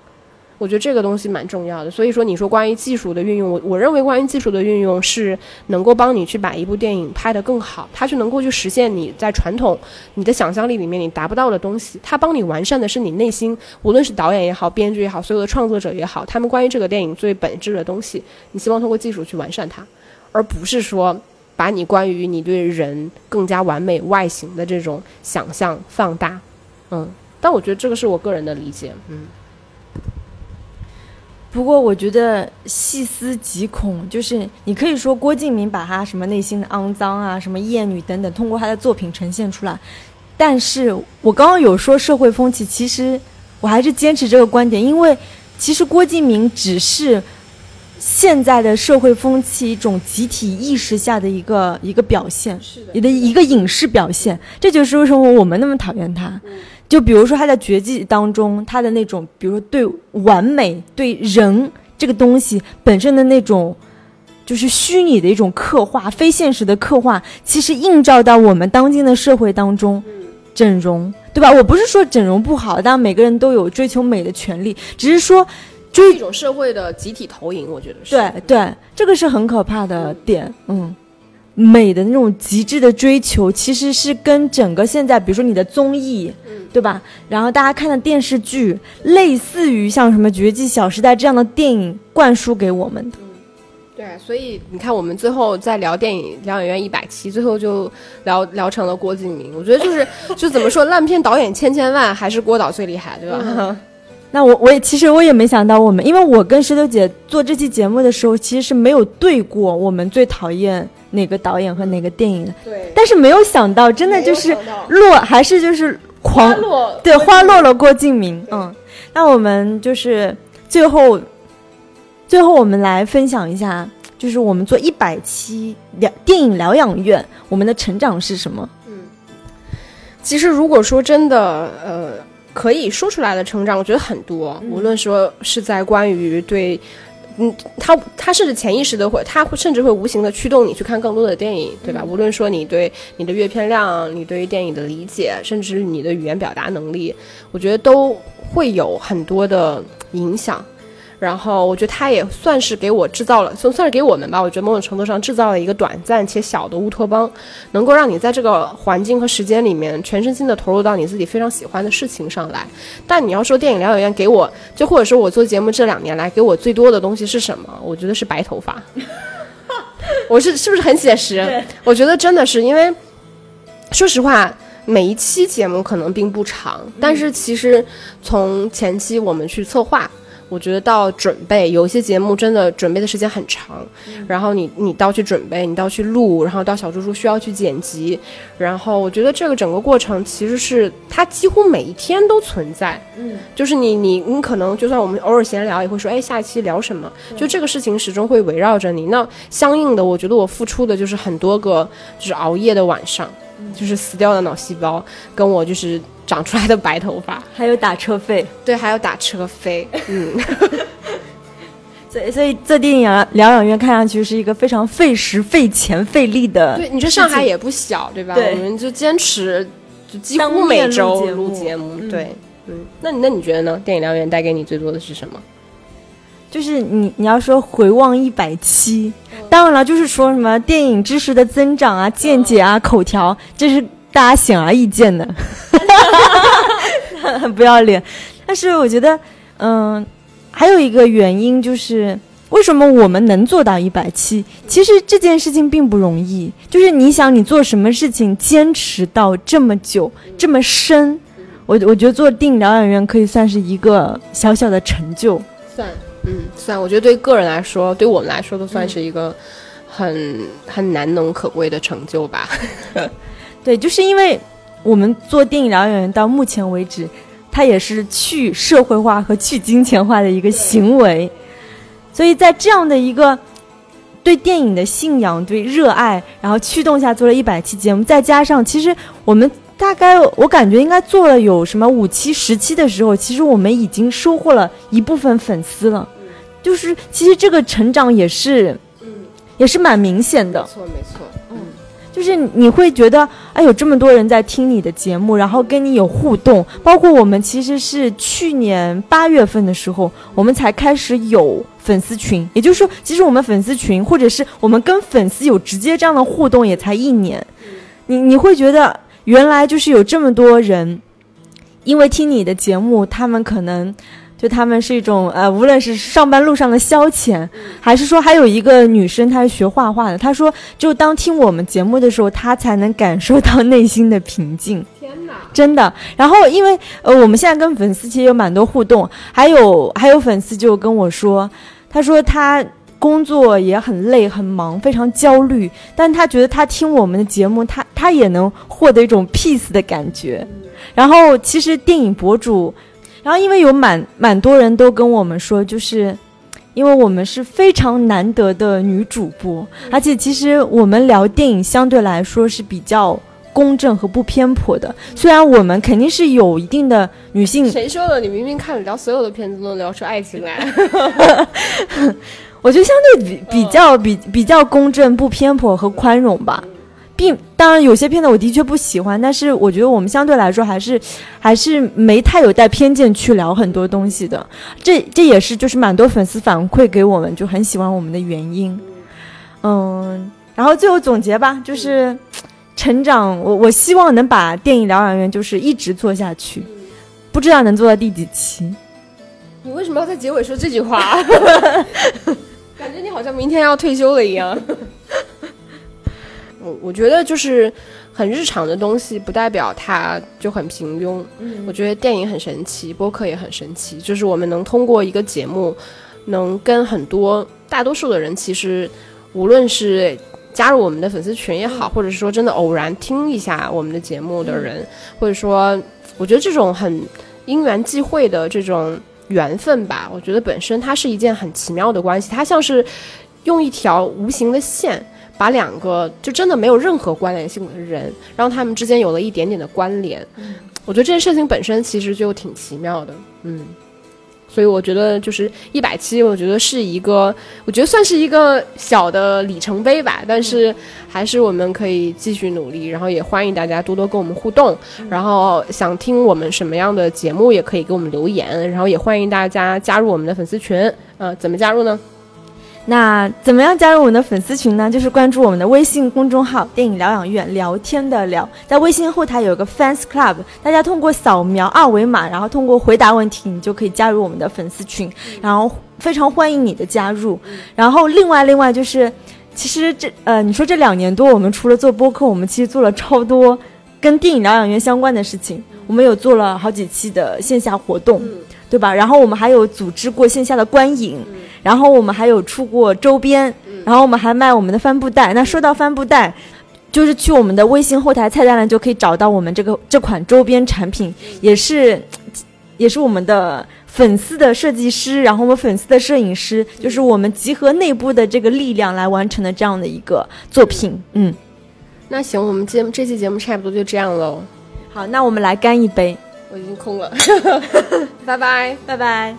我觉得这个东西蛮重要的，所以说你说关于技术的运用，我我认为关于技术的运用是能够帮你去把一部电影拍得更好，它是能够去实现你在传统你的想象力里面你达不到的东西，它帮你完善的。是你内心，无论是导演也好，编剧也好，所有的创作者也好，他们关于这个电影最本质的东西，你希望通过技术去完善它，而不是说把你关于你对人更加完美外形的这种想象放大，嗯，但我觉得这个是我个人的理解，嗯。不过我觉得细思极恐，就是你可以说郭敬明把他什么内心的肮脏啊、什么厌女等等，通过他的作品呈现出来。但是我刚刚有说社会风气，其实我还是坚持这个观点，因为其实郭敬明只是现在的社会风气一种集体意识下的一个一个表现，你的一个影视表现。这就是为什么我们那么讨厌他。(laughs) 就比如说他在绝技当中，他的那种，比如说对完美、对人这个东西本身的那种，就是虚拟的一种刻画、非现实的刻画，其实映照到我们当今的社会当中，整容，对吧？我不是说整容不好，但每个人都有追求美的权利，只是说，追一种社会的集体投影，我觉得是。对对，这个是很可怕的点，嗯。美的那种极致的追求，其实是跟整个现在，比如说你的综艺，对吧？然后大家看的电视剧，类似于像什么《绝技》《小时代》这样的电影灌输给我们的。对，所以你看，我们最后在聊电影疗养院一百期，最后就聊聊成了郭敬明。我觉得就是，(laughs) 就怎么说，烂片导演千千万，还是郭导最厉害，对吧？那我我也其实我也没想到，我们因为我跟石头姐做这期节目的时候，其实是没有对过我们最讨厌。哪个导演和哪个电影？对，但是没有想到，真的就是落，还是就是狂落，对，花落了郭敬明。嗯，那我们就是最后，最后我们来分享一下，就是我们做一百期疗电影疗养院，我们的成长是什么？嗯，其实如果说真的，呃，可以说出来的成长，我觉得很多，无论说是在关于对。嗯，他他甚至潜意识的会，他会甚至会无形的驱动你去看更多的电影，对吧？无论说你对你的阅片量，你对于电影的理解，甚至你的语言表达能力，我觉得都会有很多的影响。然后我觉得他也算是给我制造了，算算是给我们吧。我觉得某种程度上制造了一个短暂且小的乌托邦，能够让你在这个环境和时间里面全身心的投入到你自己非常喜欢的事情上来。但你要说电影疗养院给我，就或者说我做节目这两年来给我最多的东西是什么？(laughs) 我觉得是白头发。我是是不是很写实？我觉得真的是，因为说实话，每一期节目可能并不长，但是其实从前期我们去策划。我觉得到准备有一些节目真的准备的时间很长，然后你你到去准备，你到去录，然后到小猪猪需要去剪辑，然后我觉得这个整个过程其实是它几乎每一天都存在，嗯，就是你你你可能就算我们偶尔闲聊也会说，哎，下一期聊什么？就这个事情始终会围绕着你。那相应的，我觉得我付出的就是很多个就是熬夜的晚上，就是死掉的脑细胞，跟我就是。长出来的白头发，(laughs) 还有打车费，对，还有打车费，嗯，(laughs) 所以所以这电影疗养院看上去是一个非常费时、费钱、费力的。对，你说上海也不小，对吧？我们就坚持，就几乎每周录节目。对，嗯，那你那你觉得呢？电影疗养院带给你最多的是什么？就是你你要说回望一百期，当然了，就是说什么电影知识的增长啊、见解啊、口条，这是。大家显而易见的，很 (laughs) 不要脸。但是我觉得，嗯，还有一个原因就是，为什么我们能做到一百期？其实这件事情并不容易。就是你想，你做什么事情坚持到这么久、这么深，我我觉得做电影疗养院可以算是一个小小的成就。算，嗯，算。我觉得对个人来说，对我们来说，都算是一个很很难能可贵的成就吧。(laughs) 对，就是因为我们做电影疗养员到目前为止，它也是去社会化和去金钱化的一个行为，所以在这样的一个对电影的信仰、对热爱，然后驱动下做了一百期节目，再加上其实我们大概我感觉应该做了有什么五期、十期的时候，其实我们已经收获了一部分粉丝了，就是其实这个成长也是，嗯，也是蛮明显的，没错，没错。就是你会觉得，哎，有这么多人在听你的节目，然后跟你有互动。包括我们其实是去年八月份的时候，我们才开始有粉丝群。也就是说，其实我们粉丝群，或者是我们跟粉丝有直接这样的互动，也才一年。你你会觉得，原来就是有这么多人，因为听你的节目，他们可能就他们是一种呃，无论是上班路上的消遣，还是说还有一个女生她是学画画的，她说就当听我们节目的时候，她才能感受到内心的平静。天哪！真的。然后因为呃，我们现在跟粉丝其实有蛮多互动，还有还有粉丝就跟我说，他说他。工作也很累很忙，非常焦虑，但他觉得他听我们的节目，他他也能获得一种 peace 的感觉。然后其实电影博主，然后因为有蛮蛮多人都跟我们说，就是因为我们是非常难得的女主播，而且其实我们聊电影相对来说是比较公正和不偏颇的。虽然我们肯定是有一定的女性，谁说的？你明明看聊所有的片子都能聊出爱情来。(laughs) 我觉得相对比比较比比较公正、不偏颇和宽容吧，并当然有些片子我的确不喜欢，但是我觉得我们相对来说还是还是没太有带偏见去聊很多东西的。这这也是就是蛮多粉丝反馈给我们就很喜欢我们的原因。嗯，然后最后总结吧，就是成长，我我希望能把电影疗养院就是一直做下去，不知道能做到第几期。你为什么要在结尾说这句话？(laughs) 感觉你好像明天要退休了一样。我我觉得就是很日常的东西，不代表它就很平庸。我觉得电影很神奇，播客也很神奇，就是我们能通过一个节目，能跟很多大多数的人，其实无论是加入我们的粉丝群也好，或者是说真的偶然听一下我们的节目的人，或者说，我觉得这种很因缘际会的这种。缘分吧，我觉得本身它是一件很奇妙的关系，它像是用一条无形的线，把两个就真的没有任何关联性的人，让他们之间有了一点点的关联。我觉得这件事情本身其实就挺奇妙的，嗯。所以我觉得就是一百期，我觉得是一个，我觉得算是一个小的里程碑吧。但是还是我们可以继续努力，然后也欢迎大家多多跟我们互动。然后想听我们什么样的节目，也可以给我们留言。然后也欢迎大家加入我们的粉丝群。呃，怎么加入呢？那怎么样加入我们的粉丝群呢？就是关注我们的微信公众号“电影疗养院”，聊天的聊，在微信后台有个 fans club，大家通过扫描二维码，然后通过回答问题，你就可以加入我们的粉丝群，然后非常欢迎你的加入。然后另外另外就是，其实这呃，你说这两年多，我们除了做播客，我们其实做了超多跟电影疗养院相关的事情，我们有做了好几期的线下活动。对吧？然后我们还有组织过线下的观影，然后我们还有出过周边，然后我们还卖我们的帆布袋。那说到帆布袋，就是去我们的微信后台菜单栏就可以找到我们这个这款周边产品，也是也是我们的粉丝的设计师，然后我们粉丝的摄影师，就是我们集合内部的这个力量来完成的这样的一个作品。嗯，那行，我们节目这期节目差不多就这样喽。好，那我们来干一杯。我已经空了，(laughs) 拜拜，拜拜。